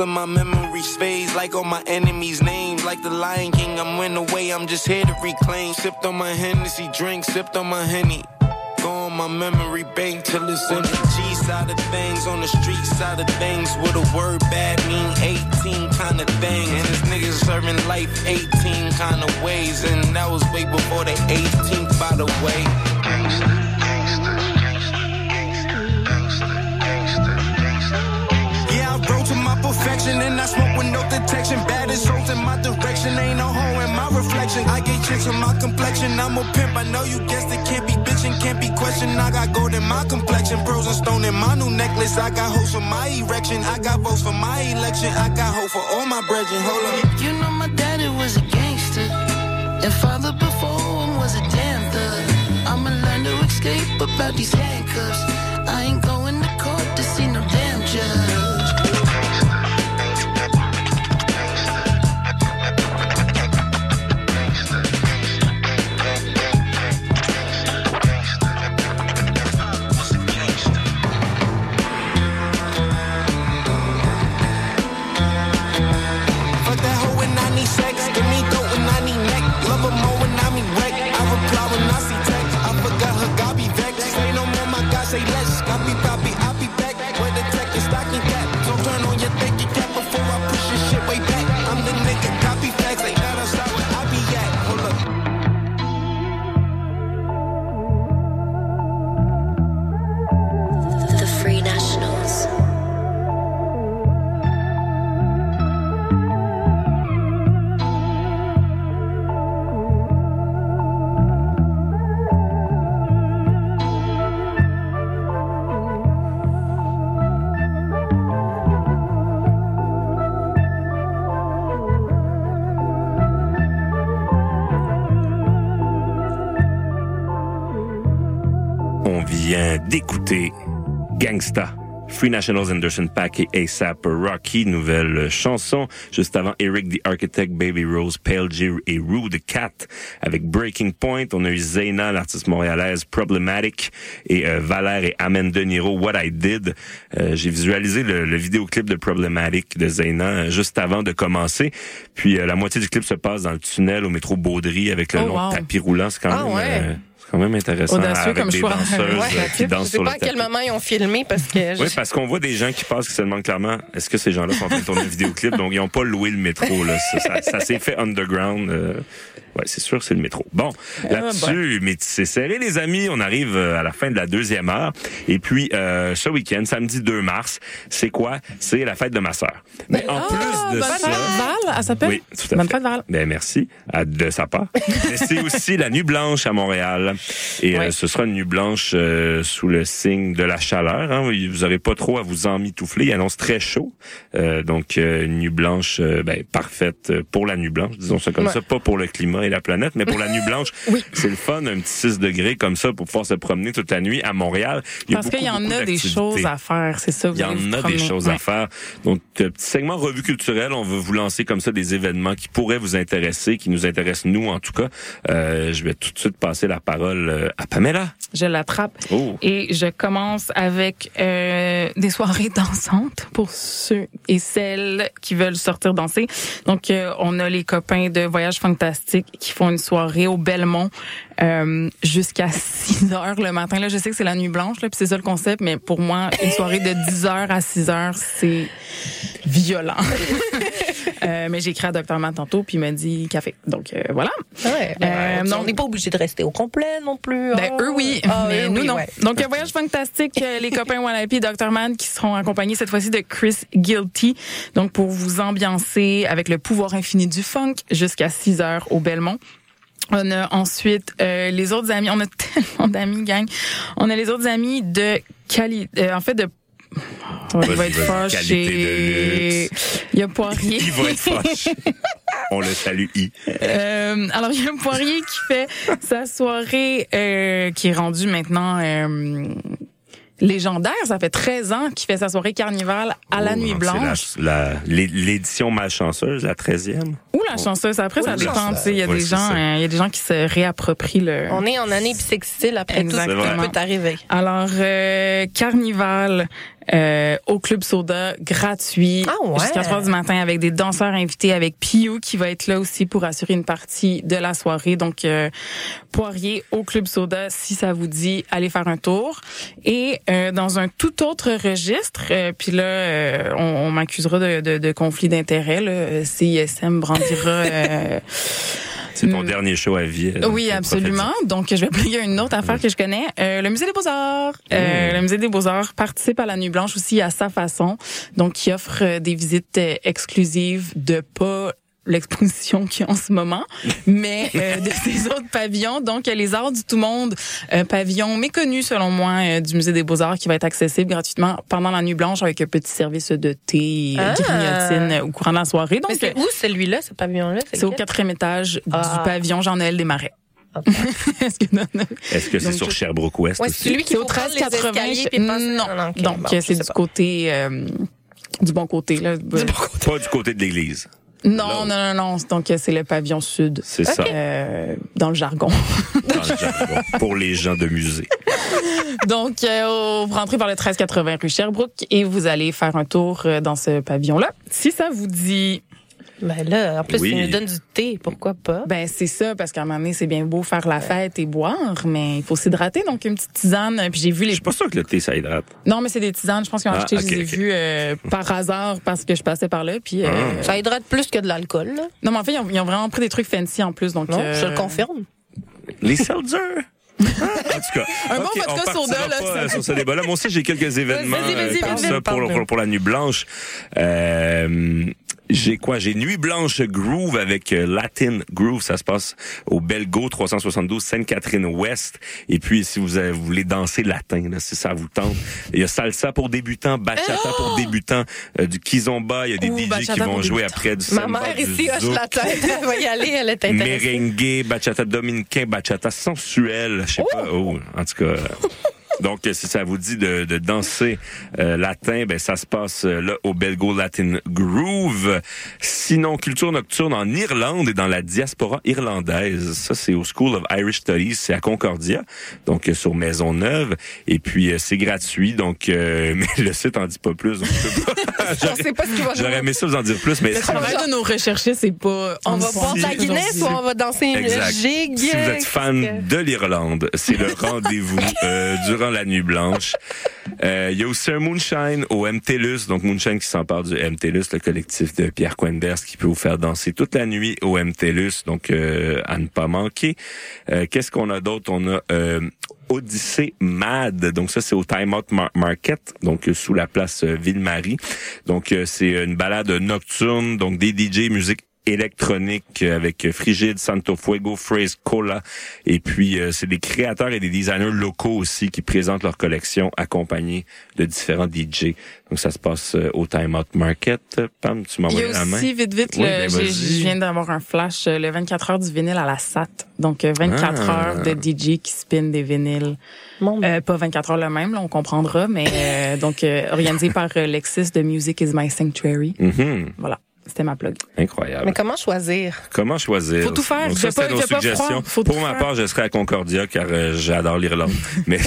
Of my memories fades like all my enemies' names. Like the Lion King, I'm went away, I'm just here to reclaim. Sipped on my Hennessy drink, sipped on my Henny. Go on my memory bank till it's on the G side of things, on the street side of things. With a word bad mean 18 kind of thing. And this niggas serving life 18 kind of ways. And that was way before the 18th, by the way. Perfection and I smoke with no detection. Baddest hoes in my direction, ain't no hoe in my reflection. I get chicks from my complexion. I'm a pimp, I know you guessed it. Can't be bitching, can't be questioned. I got gold in my complexion, pearls and stone in my new necklace. I got hoes for my erection, I got votes for my election. I got hope for all my brethren. Hold up. You know my daddy was a gangster. And father before him was a damn thug. I'ma learn to escape about these handcuffs. I ain't going to court to see no Free Nationals, Anderson Paak et ASAP Rocky. Nouvelle chanson. Juste avant, Eric the Architect, Baby Rose, Pale J et Rude Cat avec Breaking Point. On a eu Zayna, l'artiste montréalaise, Problematic et euh, Valère et Amen De Niro, What I Did. Euh, J'ai visualisé le, le vidéoclip de Problematic de Zayna euh, juste avant de commencer. Puis euh, la moitié du clip se passe dans le tunnel au métro Baudry avec le Oh, long wow. tapis roulant. C'est quand Ah, même... ouais. Quand même intéressant Audacieux avec comme des choix. danseuses Ouais. euh, qui dansent Je sais sur pas le à quel moment ils ont filmé parce que je- Oui, parce qu'on voit des gens qui passent qui se demandent clairement est-ce que ces gens-là sont en train de tourner un vidéoclip, donc ils n'ont pas loué le métro. Là. Ça, ça- ça s'est fait underground. euh, ouais, c'est sûr, c'est le métro. Bon, Ah, là-dessus, mais c'est serré, les amis. On arrive euh, à la fin de la deuxième heure. Et puis, euh, ce week-end, samedi 2 mars, c'est quoi? C'est la fête de ma sœur. Mais en plus de bonne ça... Val, elle s'appelle? Oui, tout à Bonne fait. fête, Val. Ben, merci à, de sa part. Mais c'est aussi la nuit blanche à Montréal. Et euh, ce sera une nuit blanche euh, sous le signe de la chaleur. Hein. Vous n'aurez pas trop à vous emmitoufler. Il annonce très chaud. Euh, donc, une nuit blanche ben, parfaite pour la nuit blanche. Disons ça comme Ouais. ça. Pas pour le climat et la planète, mais pour la nuit blanche. C'est le fun, un petit 6 degrés comme ça pour pouvoir se promener toute la nuit à Montréal. Il y a Parce qu'il y en a des choses à faire, c'est ça. vous Il y vous en a des choses à faire. Donc, euh, petit segment revue culturelle, on veut vous lancer comme ça des événements qui pourraient vous intéresser, qui nous intéressent nous en tout cas. Euh, je vais tout de suite passer la parole euh, à Pamela. Je l'attrape. Oh. Et je commence avec euh, des soirées dansantes pour ceux et celles qui veulent sortir danser. Donc, euh, on a les copains de Voyage Fantastique qui font une soirée au Belmont euh, jusqu'à 6 heures le matin. Là, je sais que c'est la nuit blanche, là, puis c'est ça le concept, mais pour moi, une soirée de 10 heures à 6 heures, c'est violent. Euh, mais j'ai écrit à Dr. Matt tantôt, puis il m'a dit café. Donc, euh, voilà. Ouais, ben, Euh, on non. n'est pas obligé de rester au complet non plus. Ben, Ah. eux, oui, Ah, mais eux, nous, oui, non. ouais. Donc, un voyage fantastique, euh, les copains Wannabe et Dr. Man qui seront accompagnés cette fois-ci de Chris Guilty. Donc, pour vous ambiancer avec le pouvoir infini du funk jusqu'à 6 heures au Belmont. On a ensuite euh, les autres amis. On a tellement d'amis, gang. On a les autres amis de Cali... euh, en fait, de... Il va être de fâché. luxe. Il y a Poirier. Il va être fâché. On le salue, I. Euh, alors, il y a un Poirier qui fait sa soirée, euh, qui est rendue maintenant euh, légendaire. Ça fait 13 ans qu'il fait sa soirée carnivale à la Oh, Nuit Blanche. c'est la- la- l'é- L'édition malchanceuse, la 13e. Ou la chanceuse. Après, ça dépend. la tu sais, Il y a des gens, ça. euh, il y a des gens qui se réapproprient le. On est en année bissextile après tout, Exactement. tout peut arriver. Alors, euh, Carnival euh, au Club Soda, gratuit, Ah ouais. jusqu'à 3 du matin, avec des danseurs invités, avec Piou qui va être là aussi pour assurer une partie de la soirée. Donc, euh, Poirier au Club Soda, si ça vous dit, allez faire un tour. Et euh, dans un tout autre registre, euh, puis là, euh, on, on m'accusera de, de, de conflit d'intérêts. là. CISM brandira... C'est ton dernier show à vie. euh, oui, absolument. Donc, je vais plugger une autre affaire que je connais. Euh, le Musée des Beaux-Arts. Euh, Mm. Le Musée des Beaux-Arts participe à la Nuit Blanche aussi à sa façon. Donc, qui offre euh, des visites euh, exclusives de pas l'exposition qu'il y a en ce moment, mais euh, de ces autres pavillons. Donc, il y a les Arts du Tout Monde, un pavillon méconnu selon moi euh, du Musée des Beaux-Arts qui va être accessible gratuitement pendant la Nuit Blanche avec un petit service de thé, euh, Ah. grignotine euh, au courant de la soirée. Donc, Mais c'est euh, où celui-là, ce pavillon-là? c'est au quatrième étage Ah. du pavillon Jean-Noël Desmarais. Est-ce que non, non. Est-ce que c'est sur je- Sherbrooke Ouest Ouais, aussi? c'est celui qui au faut prendre les 1380. escaliers puis passer- Non, Ah, non, donc bon, euh, c'est sais du pas. côté euh, du bon côté là. Pas du côté de l'église. Non, non, non, non. Donc euh, c'est le pavillon sud. C'est ça. Euh, dans le jargon. Dans le jargon, pour les gens de musée. Donc euh, vous rentrez par le 1380 rue Sherbrooke et vous allez faire un tour euh, dans ce pavillon là. Si ça vous dit Ben là, en plus, Oui. il nous donne du thé, pourquoi pas? Ben c'est ça parce qu'à un moment donné c'est bien beau faire la fête et boire, mais il faut s'hydrater donc une petite tisane. Puis j'ai vu les Je suis pas sûr que le thé, ça hydrate. non mais c'est des tisanes. Je pense qu'ils ont Ah, acheté. je les ai vues euh, par hasard parce que je passais par là. Puis euh, Ah. Ça hydrate plus que de l'alcool, là. non mais en fait ils ont, ils ont vraiment pris des trucs fancy en plus donc. Non, euh, je le confirme. Les seltzers? Ah, en tout cas, Un bon vodka soda, là, euh, sur ce débat-là. Moi aussi, j'ai quelques événements euh, comme ça pour, pour la nuit blanche. Euh, j'ai quoi? J'ai Nuit Blanche Groove avec euh, Latin Groove. Ça se passe au Belgo 372 Sainte-Catherine-Ouest. Et puis, si vous, avez- vous voulez danser latin, là, si ça vous tente, il y a salsa pour débutants, bachata pour débutants, euh, du kizomba. Il y a des Ouh, DJ qui vont jouer après du Ma samba, mère du ici hoche la tête. Elle va y aller, elle est intéressée. Merengue, bachata dominicain, bachata sensuelle, je sais pas. Oh, en tout cas, Donc, euh, si ça vous dit de, de danser euh, latin, ben ça se passe euh, là au Belgo Latin Groove. Sinon, culture nocturne en Irlande et dans la diaspora irlandaise. Ça, c'est au School of Irish Studies, c'est à Concordia, donc euh, sur Maisonneuve. Et puis, euh, c'est gratuit, donc euh, mais le site en dit pas plus. donc je peux pas- On sait pas ce qu'il va J'aurais aimé ça vous en dire plus, mais Le travail de nos recherchistes, c'est pas. On va boire la Guinness ou on va danser une gigue? Si vous êtes fan de l'Irlande, c'est le rendez-vous euh, la nuit blanche. Euh, Il y a aussi un Moonshine au MTLUS, donc Moonshine qui s'empare du MTLUS, le collectif de Pierre Quenders qui peut vous faire danser toute la nuit au MTLUS, donc euh, à ne pas manquer. Euh, Qu'est-ce qu'on a d'autre? On a euh, Odyssée Mad. Donc ça, c'est au Time Out Mar- Market, donc euh, sous la place euh, Ville-Marie. Donc euh, c'est une balade nocturne, donc des DJ musique électronique euh, avec euh, Frigide, Santo Fuego, Phrase, Cola. Et puis, euh, c'est des créateurs et des designers locaux aussi qui présentent leur collection accompagnés de différents DJ. Donc, ça se passe euh, au Time Out Market. Pam, tu m'envoies la main. aussi, vite, vite, Oui, le- ben, je viens d'avoir un flash, euh, le 24 heures du vinyle à la SAT. Donc, euh, 24 Ah. heures de DJ qui spin des vinyles. Euh, pas 24 heures le même, là, on comprendra, mais euh, donc euh, organisé par euh, Lexis de Music is My Sanctuary. Mhm. Voilà, c'était ma plug. Incroyable. Mais comment choisir? Comment choisir? Faut tout faire. Donc, ça, pas- nos pas suggestions. Pour ma faire. part, je serai à Concordia car euh, j'adore l'Irlande. Mais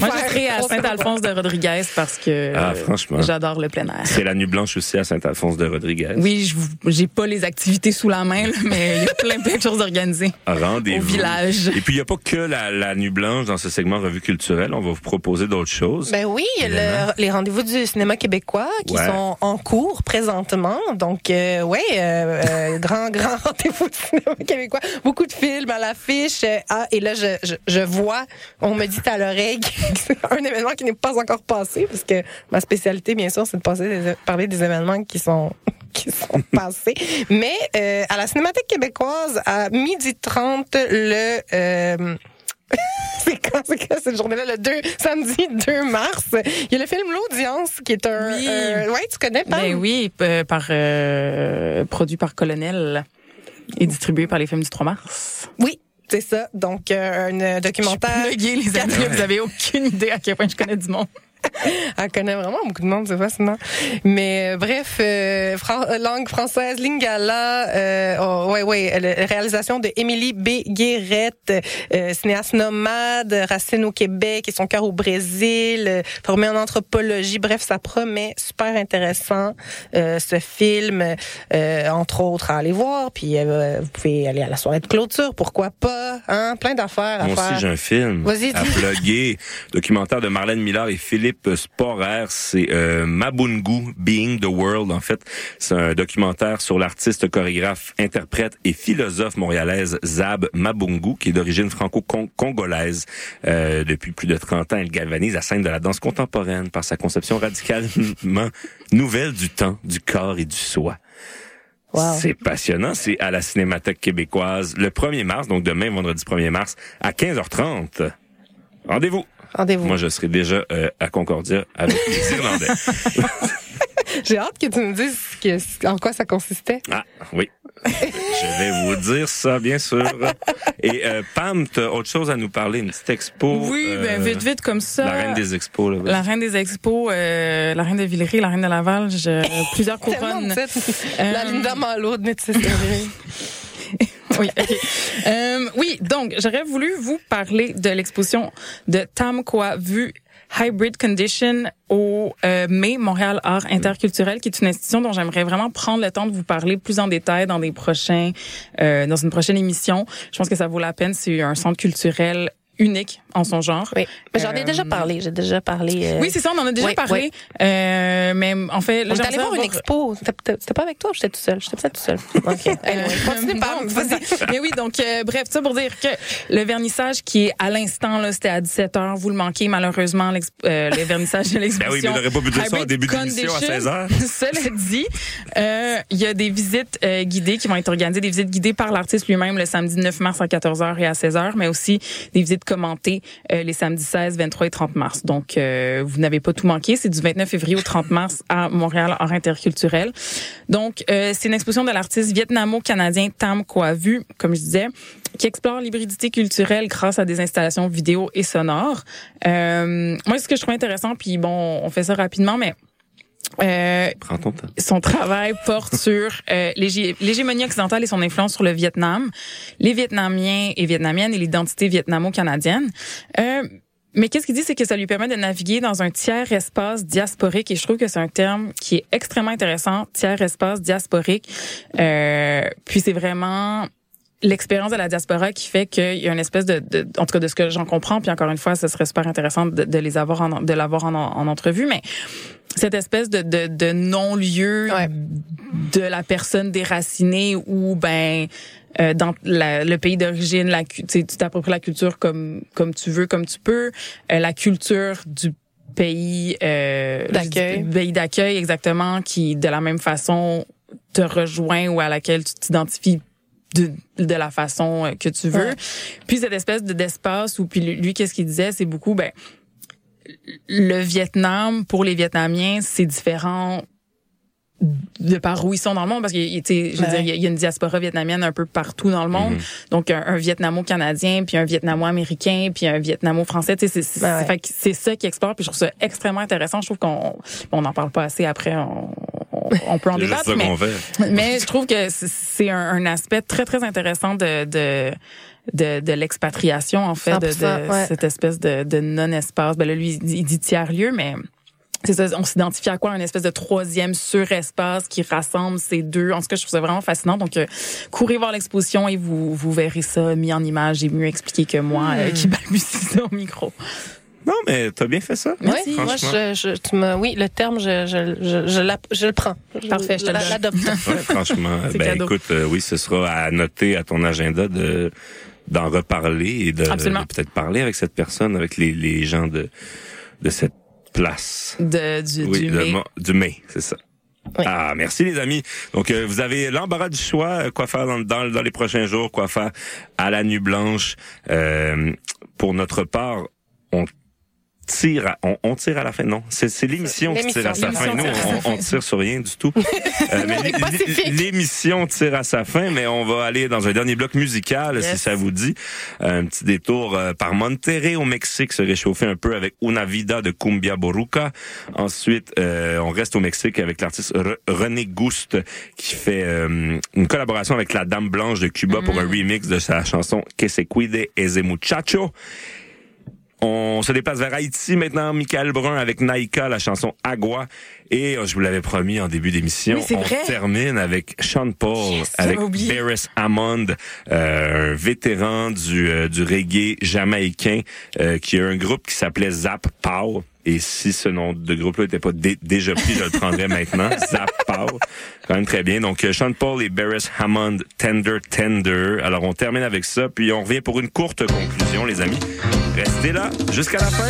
Moi, je serai à Saint-Alphonse de Rodriguez parce que Ah, euh, franchement. j'adore le plein air. c'est la nuit blanche aussi à Saint-Alphonse de Rodriguez. Oui, je vous- j'ai pas les activités sous la main, mais il y a plein, plein de choses organisées. Rendez-vous. Au village. Et puis, il n'y a pas que la, la nuit blanche dans ce segment Revue culturelle. On va vous proposer d'autres choses. Ben oui, il y a Évidemment. le- les rendez-vous du cinéma québécois qui Ouais. sont en cours présentement. Donc, euh, ouais, euh, euh, grand, grand rendez-vous cinéma québécois. Beaucoup de films à l'affiche. Euh, Ah, et là, je, je, je vois, on me dit à l'oreille un événement qui n'est pas encore passé, parce que ma spécialité, bien sûr, c'est de passer des- parler des événements qui sont qui sont passés. Mais euh, à la Cinémathèque québécoise, à midi 30, le... c'est quand, c'est quand cette journée-là, le 2, samedi 2 mars? Il y a le film L'Audience, qui est un... Oui. euh, ouais, tu connais, Pam? Ben oui, euh, par euh, produit par Colonel et distribué par les films du 3 mars. Oui, c'est ça. Donc, euh, un documentaire... Pluguez, les amis, vous avez aucune idée à quel point je connais du monde. Elle connaît vraiment beaucoup de monde, c'est fascinant. Mais euh, bref, euh, fran- euh, langue française, Lingala, euh, oh, ouais, ouais, la réalisation de Émilie B. Guérette, euh, cinéaste nomade, racine au Québec et son cœur au Brésil, euh, formé en anthropologie. Bref, ça promet super intéressant euh, ce film, euh, entre autres à aller voir. Puis euh, vous pouvez aller à la soirée de clôture, pourquoi pas, hein, plein d'affaires à Moi faire. aussi, j'ai un film Vas-y, à plugger. Documentaire de Marlène Miller et Philippe Sporer. C'est euh, Mabungu, Being the World. En fait, c'est un documentaire sur l'artiste, chorégraphe, interprète et philosophe montréalaise Zab Mabungu, qui est d'origine franco-congolaise. Euh, depuis plus de 30 ans, elle galvanise la scène de la danse contemporaine par sa conception radicalement nouvelle du temps, du corps et du soi. C'est passionnant. C'est à la Cinémathèque québécoise le 1er mars, donc demain, vendredi 1er mars, à 15h30. Rendez-vous. Rendez-vous. Moi, je serai déjà euh, à Concordia avec les Irlandais. J'ai hâte que tu me dises que- en quoi ça consistait. Ah, oui. Je vais vous dire ça, bien sûr. Et euh, Pam, t'as autre chose à nous parler, une petite expo. Oui, ben euh, vite, vite, comme ça. La reine des expos. Là. La reine des expos, euh, la reine de Villeray, la reine de Laval, je- plusieurs couronnes. La Linda Malo de Métis oui, ok. Euh, oui, donc j'aurais voulu vous parler de l'exposition de Tam Kwa Vu Hybrid Condition au euh, mai Montréal Art Interculturel, qui est une institution dont j'aimerais vraiment prendre le temps de vous parler plus en détail dans des prochains, euh, dans une prochaine émission. Je pense que ça vaut la peine. C'est un centre culturel unique en son genre. Oui, mais j'en ai Euh, déjà parlé. J'ai déjà parlé. euh, Oui, c'est ça, on en a déjà oui, parlé. oui. Euh, mais en fait, On est allé voir une expo. C'était pas avec toi ou j'étais tout seul? J'étais peut-être tout seul. OK. Anyway, continue vas-y. Mais oui, donc euh, bref, ça pour dire que le vernissage qui est à l'instant là, c'était à 17h, vous le manquez malheureusement euh, le vernissage de l'exposition. Ben oui, mais il n'aurait pas pu dire ça en Hybrid début d'émission à Condition. 16 heures. Cela dit, euh, il y a des visites euh, guidées qui vont être organisées, des visites guidées par l'artiste lui-même le samedi 9 mars à 14h et à 16h, mais aussi des visites euh, les samedis 16, 23 et 30 mars. Donc, euh, vous n'avez pas tout manqué. C'est du 29 février au 30 mars à Montréal, hors interculturel. Donc, euh, c'est une exposition de l'artiste vietnamo-canadien Tam Vu, comme je disais, qui explore l'hybridité culturelle grâce à des installations vidéo et sonores. Euh, moi, ce que je trouve intéressant, puis bon, on fait ça rapidement, mais euh, son travail porte sur euh, l'hégé- l'hégémonie occidentale et son influence sur le Vietnam, les Vietnamiens et Vietnamiennes et l'identité vietnamo-canadienne. Euh, mais qu'est-ce qu'il dit, c'est que ça lui permet de naviguer dans un tiers espace diasporique, et je trouve que c'est un terme qui est extrêmement intéressant, tiers espace diasporique. Euh, puis c'est vraiment l'expérience de la diaspora qui fait qu'il y a une espèce de, de en tout cas de ce que j'en comprends, puis encore une fois, ce serait super intéressant de, de les avoir en, de l'avoir en, en entrevue, mais cette espèce de, de, de non-lieu de la personne déracinée où ben euh, dans la- le pays d'origine, la tu t'appropries la culture comme comme tu veux, comme tu peux, Euh, la culture du pays euh, D'accueil. du pays d'accueil exactement qui de la même façon te rejoint ou à laquelle tu t'identifies de, de la façon euh, que tu veux. Ouais. Puis cette espèce de d'espace où puis lui, qu'est-ce qu'il disait, c'est beaucoup ben le Vietnam pour les Vietnamiens, c'est différent de par où ils sont dans le monde parce tu sais, je veux Ouais. dire il y a- une diaspora vietnamienne un peu partout dans le monde donc un, un vietnamo-canadien puis un vietnamo-américain puis un vietnamo-français tu sais c'est c'est- Ouais. ça qui explore puis je trouve ça extrêmement intéressant je trouve qu'on on n'en parle pas assez après on, on, peut en débattre mais je trouve que c'est- un, un aspect très très intéressant de de de, de l'expatriation en fait de, 100%, de ouais. cette espèce de, de non-espace ben là lui il dit, il dit tiers lieu mais c'est ça, on s'identifie à quoi? Un espèce de troisième surespace qui rassemble ces deux. En tout cas, je trouve ça vraiment fascinant. Donc, euh, courez voir l'exposition et vous vous verrez ça mis en image et mieux expliqué que moi Hmm. euh, qui balbutie ça au micro. Non, mais t'as bien fait ça. Oui, moi, je, je, tu me, oui, le terme, je, je, je, je, le prends. Parfait, je l'adopte. Ouais, franchement. Ben cadeau. écoute, euh, oui, ce sera à noter à ton agenda de d'en reparler et de, de peut-être parler avec cette personne, avec les, les gens de de cette place. De, du, oui, du mai. du mai, c'est ça. Ah, merci les amis. Donc euh, vous avez l'embarras du choix, euh, quoi faire dans, dans, dans les prochains jours, quoi faire à la nuit blanche. Euh, pour notre part, on tire, à, on, on tire à la fin, non C'est l'émission qui tire à sa fin. Nous, on, on tire sur rien du tout. Euh, l'émission tire à sa fin, mais on va aller dans un dernier bloc musical, si ça vous dit. Un petit détour euh, par Monterrey au Mexique, se réchauffer un peu avec Una Vida de Cumbia Boruca. Ensuite, euh, on reste au Mexique avec l'artiste Re- René Gouste qui fait euh, une collaboration avec la Dame Blanche de Cuba pour un remix de sa chanson Que se cuide ese muchacho. On se déplace vers Haïti maintenant. Michael Brun avec Naïka, la chanson Agua. Et euh, je vous l'avais promis en début d'émission, Oui, on vrai. termine avec Sean Paul, avec. Barris Hammond, euh, un vétéran du, euh, du reggae jamaïcain, euh, qui a un groupe qui s'appelait Zap Pow. Et si ce nom de groupe-là n'était pas dé- déjà pris, je le prendrais maintenant. Zap Pow. Quand même très bien. Donc, euh, Sean Paul et Barris Hammond, Tender Tender. Alors, on termine avec ça, puis on revient pour une courte conclusion, les amis. Restez là jusqu'à la fin.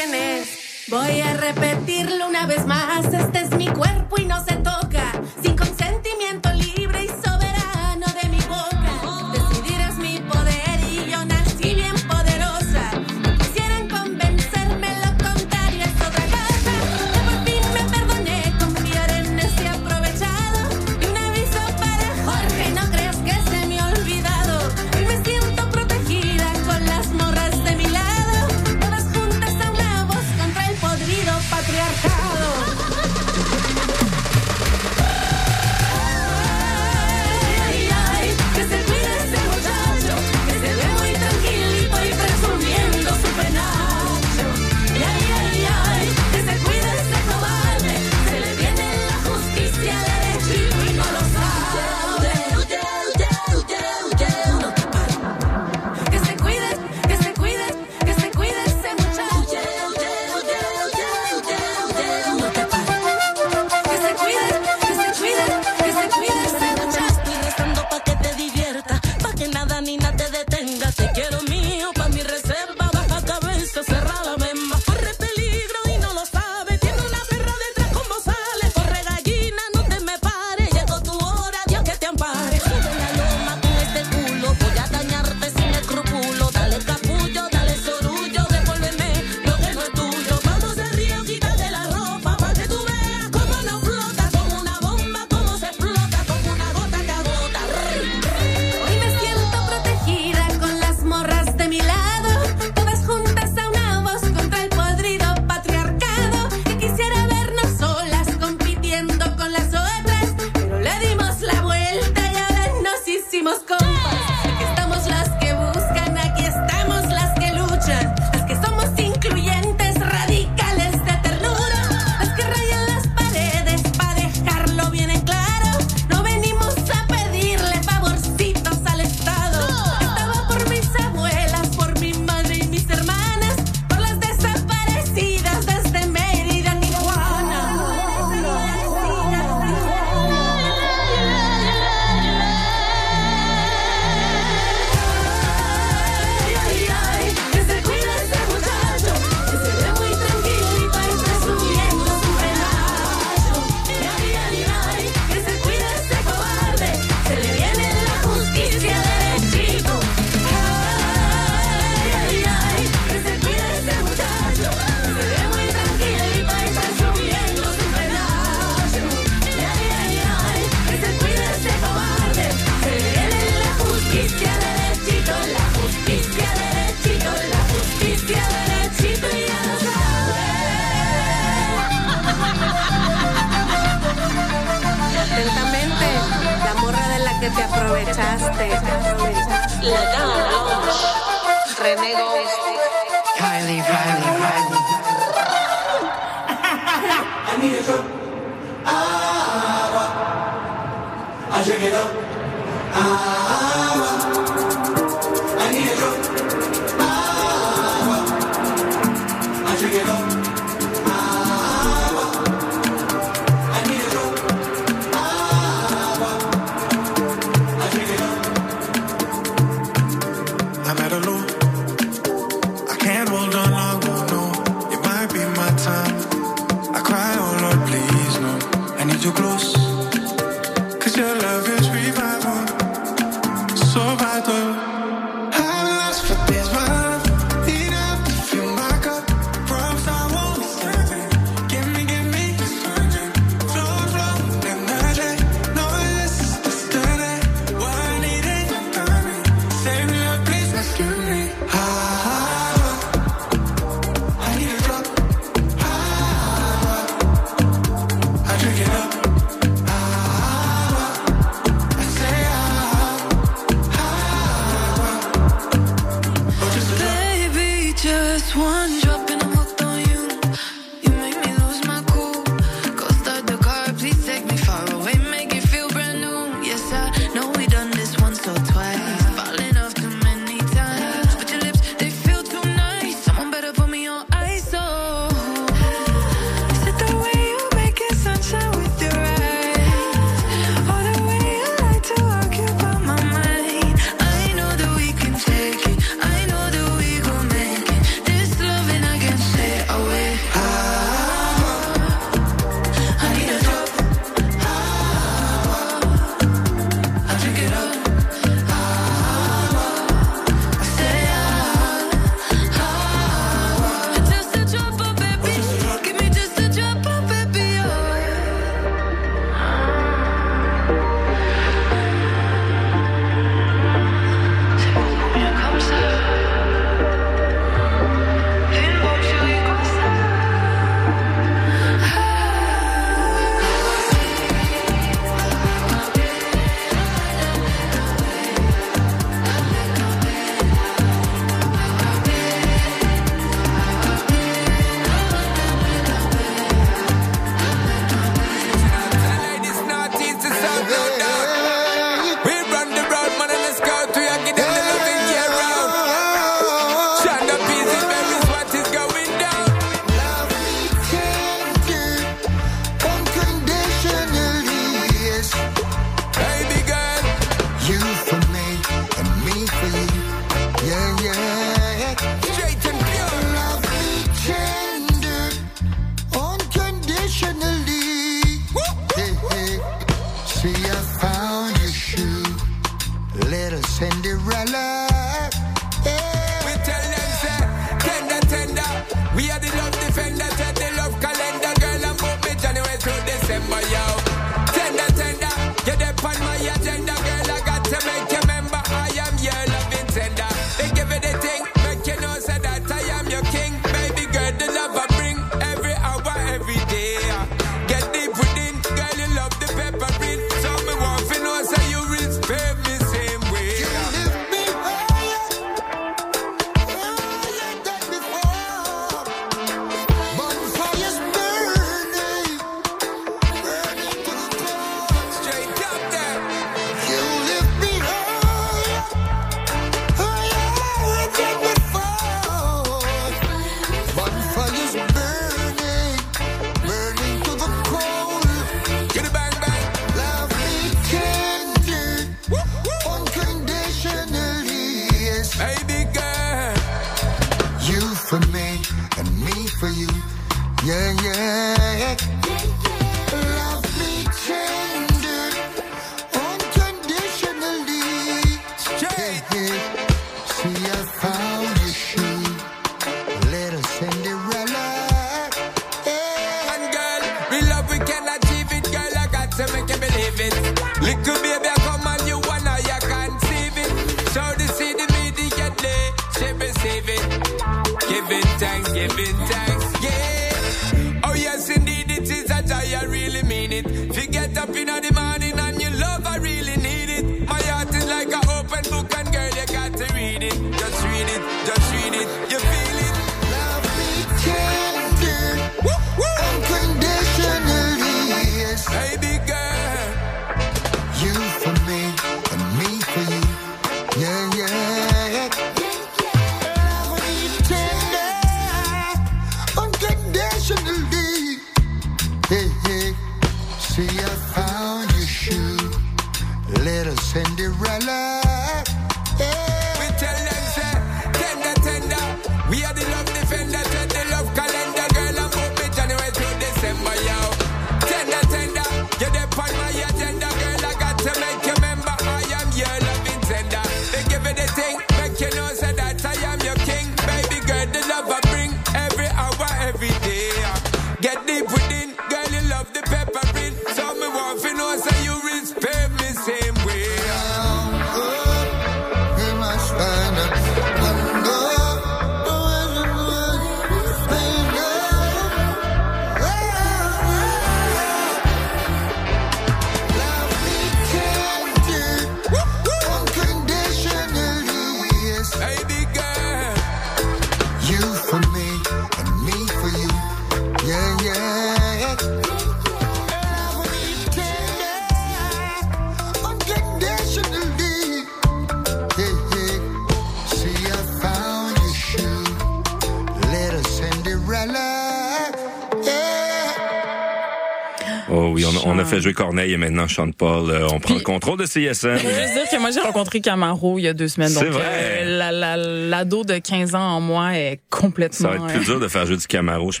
Jouer Corneille et maintenant Sean Paul. euh, on prend le contrôle de CSM. Je veux juste dire que moi, j'ai rencontré Camaro il y a deux semaines. C'est Donc, vrai. euh, la- la- l'ado de 15 ans en moi est complètement... Ça va être plus dur de faire jouer du Camaro je-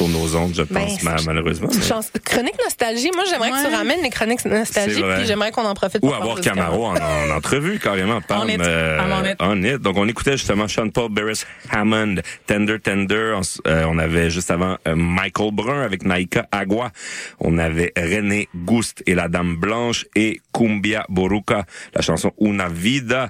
sur nos ondes, je Ben, pense, ma- malheureusement. mais- Chance- Chronique nostalgie. Moi, j'aimerais que tu ramènes les chroniques nostalgie, puis j'aimerais qu'on en profite Ou pour avoir Camaro en, en entrevue, carrément. En it. euh, on it. on. Donc, on écoutait justement Sean Paul, Beres Hammond, Tender Tender. On, euh, on avait juste avant euh, Michael Brun avec Naika Agua. On avait René Gust et la Dame Blanche et Cumbia Boruca, la chanson Una Vida.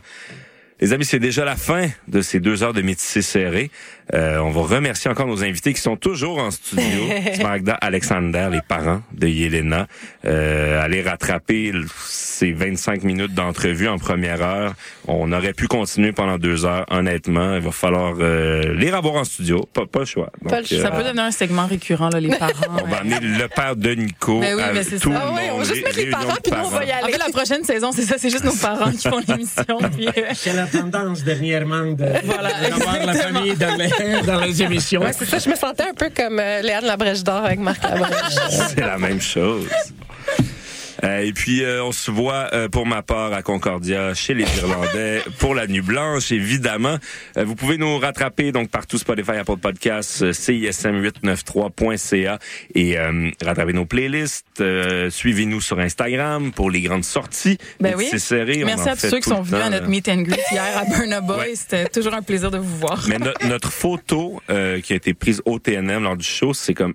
Les amis, c'est déjà la fin de ces deux heures de métissé serré. Euh, on va remercier encore nos invités qui sont toujours en studio. Magda Alexander, les parents de Yelena. Euh, aller rattraper ces 25 minutes d'entrevue en première heure. On aurait pu continuer pendant deux heures, honnêtement. Il va falloir euh, les revoir en studio. Pas, pas le choix. Donc, Pas le choix. euh, Ça peut devenir un segment récurrent, là, les parents. on va amener le père de Nico. Ben oui, mais c'est tout ça. le Ah ouais, on va juste mettre les parents, de puis nous, on va y aller. En fait, la prochaine saison, c'est ça, c'est juste nos parents qui font l'émission. puis, euh, C'est la tendance dernièrement de, Voilà, d'avoir la famille dans les, dans les émissions. Ouais, c'est ça. Je me sentais un peu comme euh, Léane Labrèche d'or avec Marc Labrèche. C'est la même chose. Euh, et puis, euh, on se voit euh, pour ma part à Concordia, chez les Irlandais, pour la Nuit Blanche, évidemment. Euh, vous pouvez nous rattraper donc partout Spotify, Apple Podcasts, euh, CISM893.ca et euh, rattraper nos playlists. Euh, Suivez-nous sur Instagram pour les grandes sorties. Ben oui. C'est serré. on Merci en à tous ceux qui sont venus à notre meet and greet hier à Burna Boy. C'était toujours un plaisir de vous voir. Mais no- notre photo euh, qui a été prise au TNM lors du show, c'est comme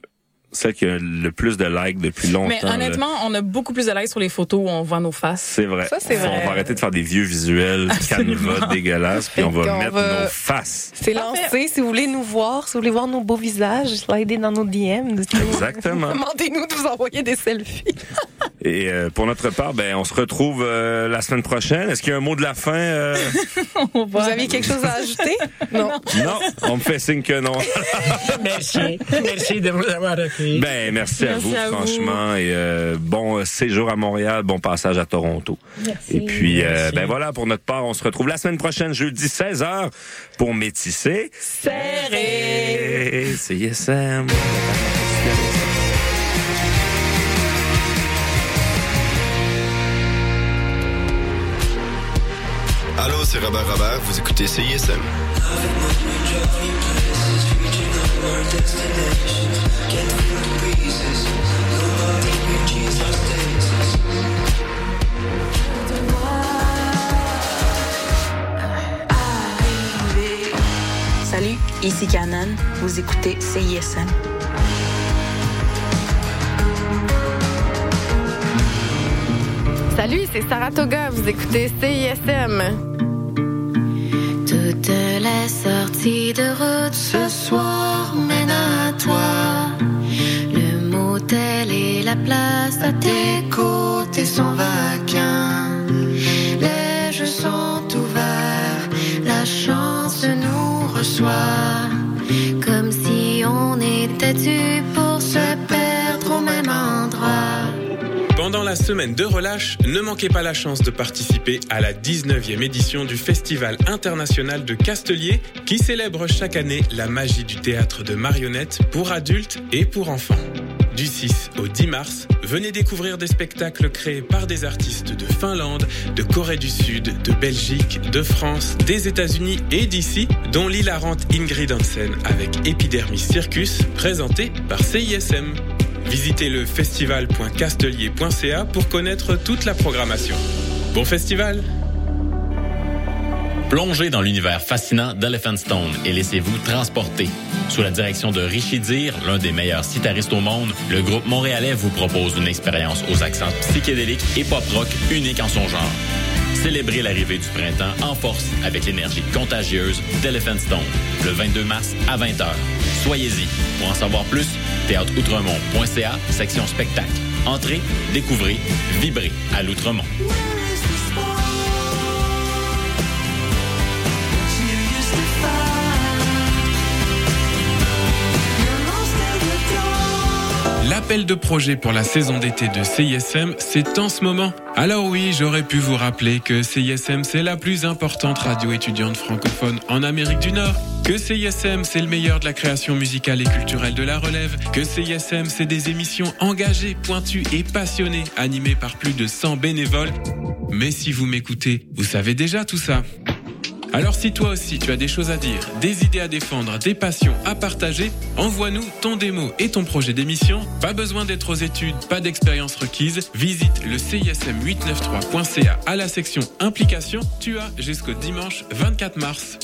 celle qui a le plus de likes depuis longtemps. Mais là. honnêtement, on a beaucoup plus de likes sur les photos où on voit nos faces. C'est vrai. Ça, c'est On vrai. va arrêter de faire des vieux visuels canevas dégueulasses, puis on va mettre va- nos faces. C'est lancé. Si vous voulez nous voir, si vous voulez voir nos beaux visages, slidez dans nos DM. Exactement. Demandez-nous de vous envoyer des selfies. Et euh, pour notre part, ben on se retrouve euh, la semaine prochaine. Est-ce qu'il y a un mot de la fin euh? Vous aviez quelque chose à ajouter? Non. Non, on me fait signe que non. Merci. Merci de nous avoir accueillis. Ben merci, à Merci vous, à vous. franchement, et euh, bon euh, séjour à Montréal, bon passage à Toronto. Merci. Et puis, euh, Merci. ben voilà, pour notre part, on se retrouve la semaine prochaine, jeudi 16h, pour métisser. Serré. C'est ISM. Allô, c'est Robert Robert, vous écoutez CISM. Salut, ici Canon. Vous écoutez CISM. Salut, c'est Saratoga. Vous écoutez CISM. Toutes les sorties de route ce soir à tes côtés vacants. Les jeux sont ouverts, la chance nous reçoit. Comme si on était dû pour se perdre au même endroit. Pendant la semaine de relâche, ne manquez pas la chance de participer à la 19e édition du Festival international de Castelier qui célèbre chaque année la magie du théâtre de marionnettes pour adultes et pour enfants. Du 6 au 10 mars, venez découvrir des spectacles créés par des artistes de Finlande, de Corée du Sud, de Belgique, de France, des États-Unis et d'ici, dont l'hilarante Ingrid Hansen avec Epidermis Circus, présenté par CISM. Visitez le festival.castelier.ca pour connaître toute la programmation. Bon festival Plongez dans l'univers fascinant d'Elephant Stone et laissez-vous transporter. Sous la direction de Richie Dir, l'un des meilleurs citaristes au monde, le groupe montréalais vous propose une expérience aux accents psychédéliques et pop-rock unique en son genre. Célébrez l'arrivée du printemps en force avec l'énergie contagieuse d'Elephant Stone, le 22 mars à 20h. Soyez-y. Pour en savoir plus, théâtreoutremont.ca, section spectacle. Entrez, découvrez, vibrez à l'Outremont. L'appel de projet pour la saison d'été de CISM, c'est en ce moment. Alors oui, j'aurais pu vous rappeler que CISM, c'est la plus importante radio étudiante francophone en Amérique du Nord. Que CISM, c'est le meilleur de la création musicale et culturelle de la relève. Que CISM, c'est des émissions engagées, pointues et passionnées, animées par plus de 100 bénévoles. Mais si vous m'écoutez, vous savez déjà tout ça. Alors si toi aussi tu as des choses à dire, des idées à défendre, des passions à partager, envoie-nous ton démo et ton projet d'émission. Pas besoin d'être aux études, pas d'expérience requise. Visite le CISM893.ca à la section implication. Tu as jusqu'au dimanche 24 mars.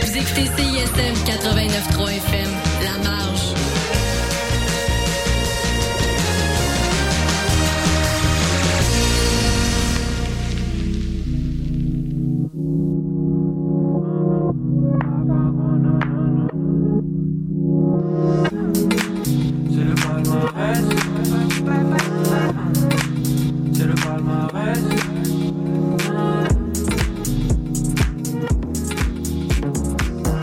Vous écoutez CISM 89.3 FM, La Marge.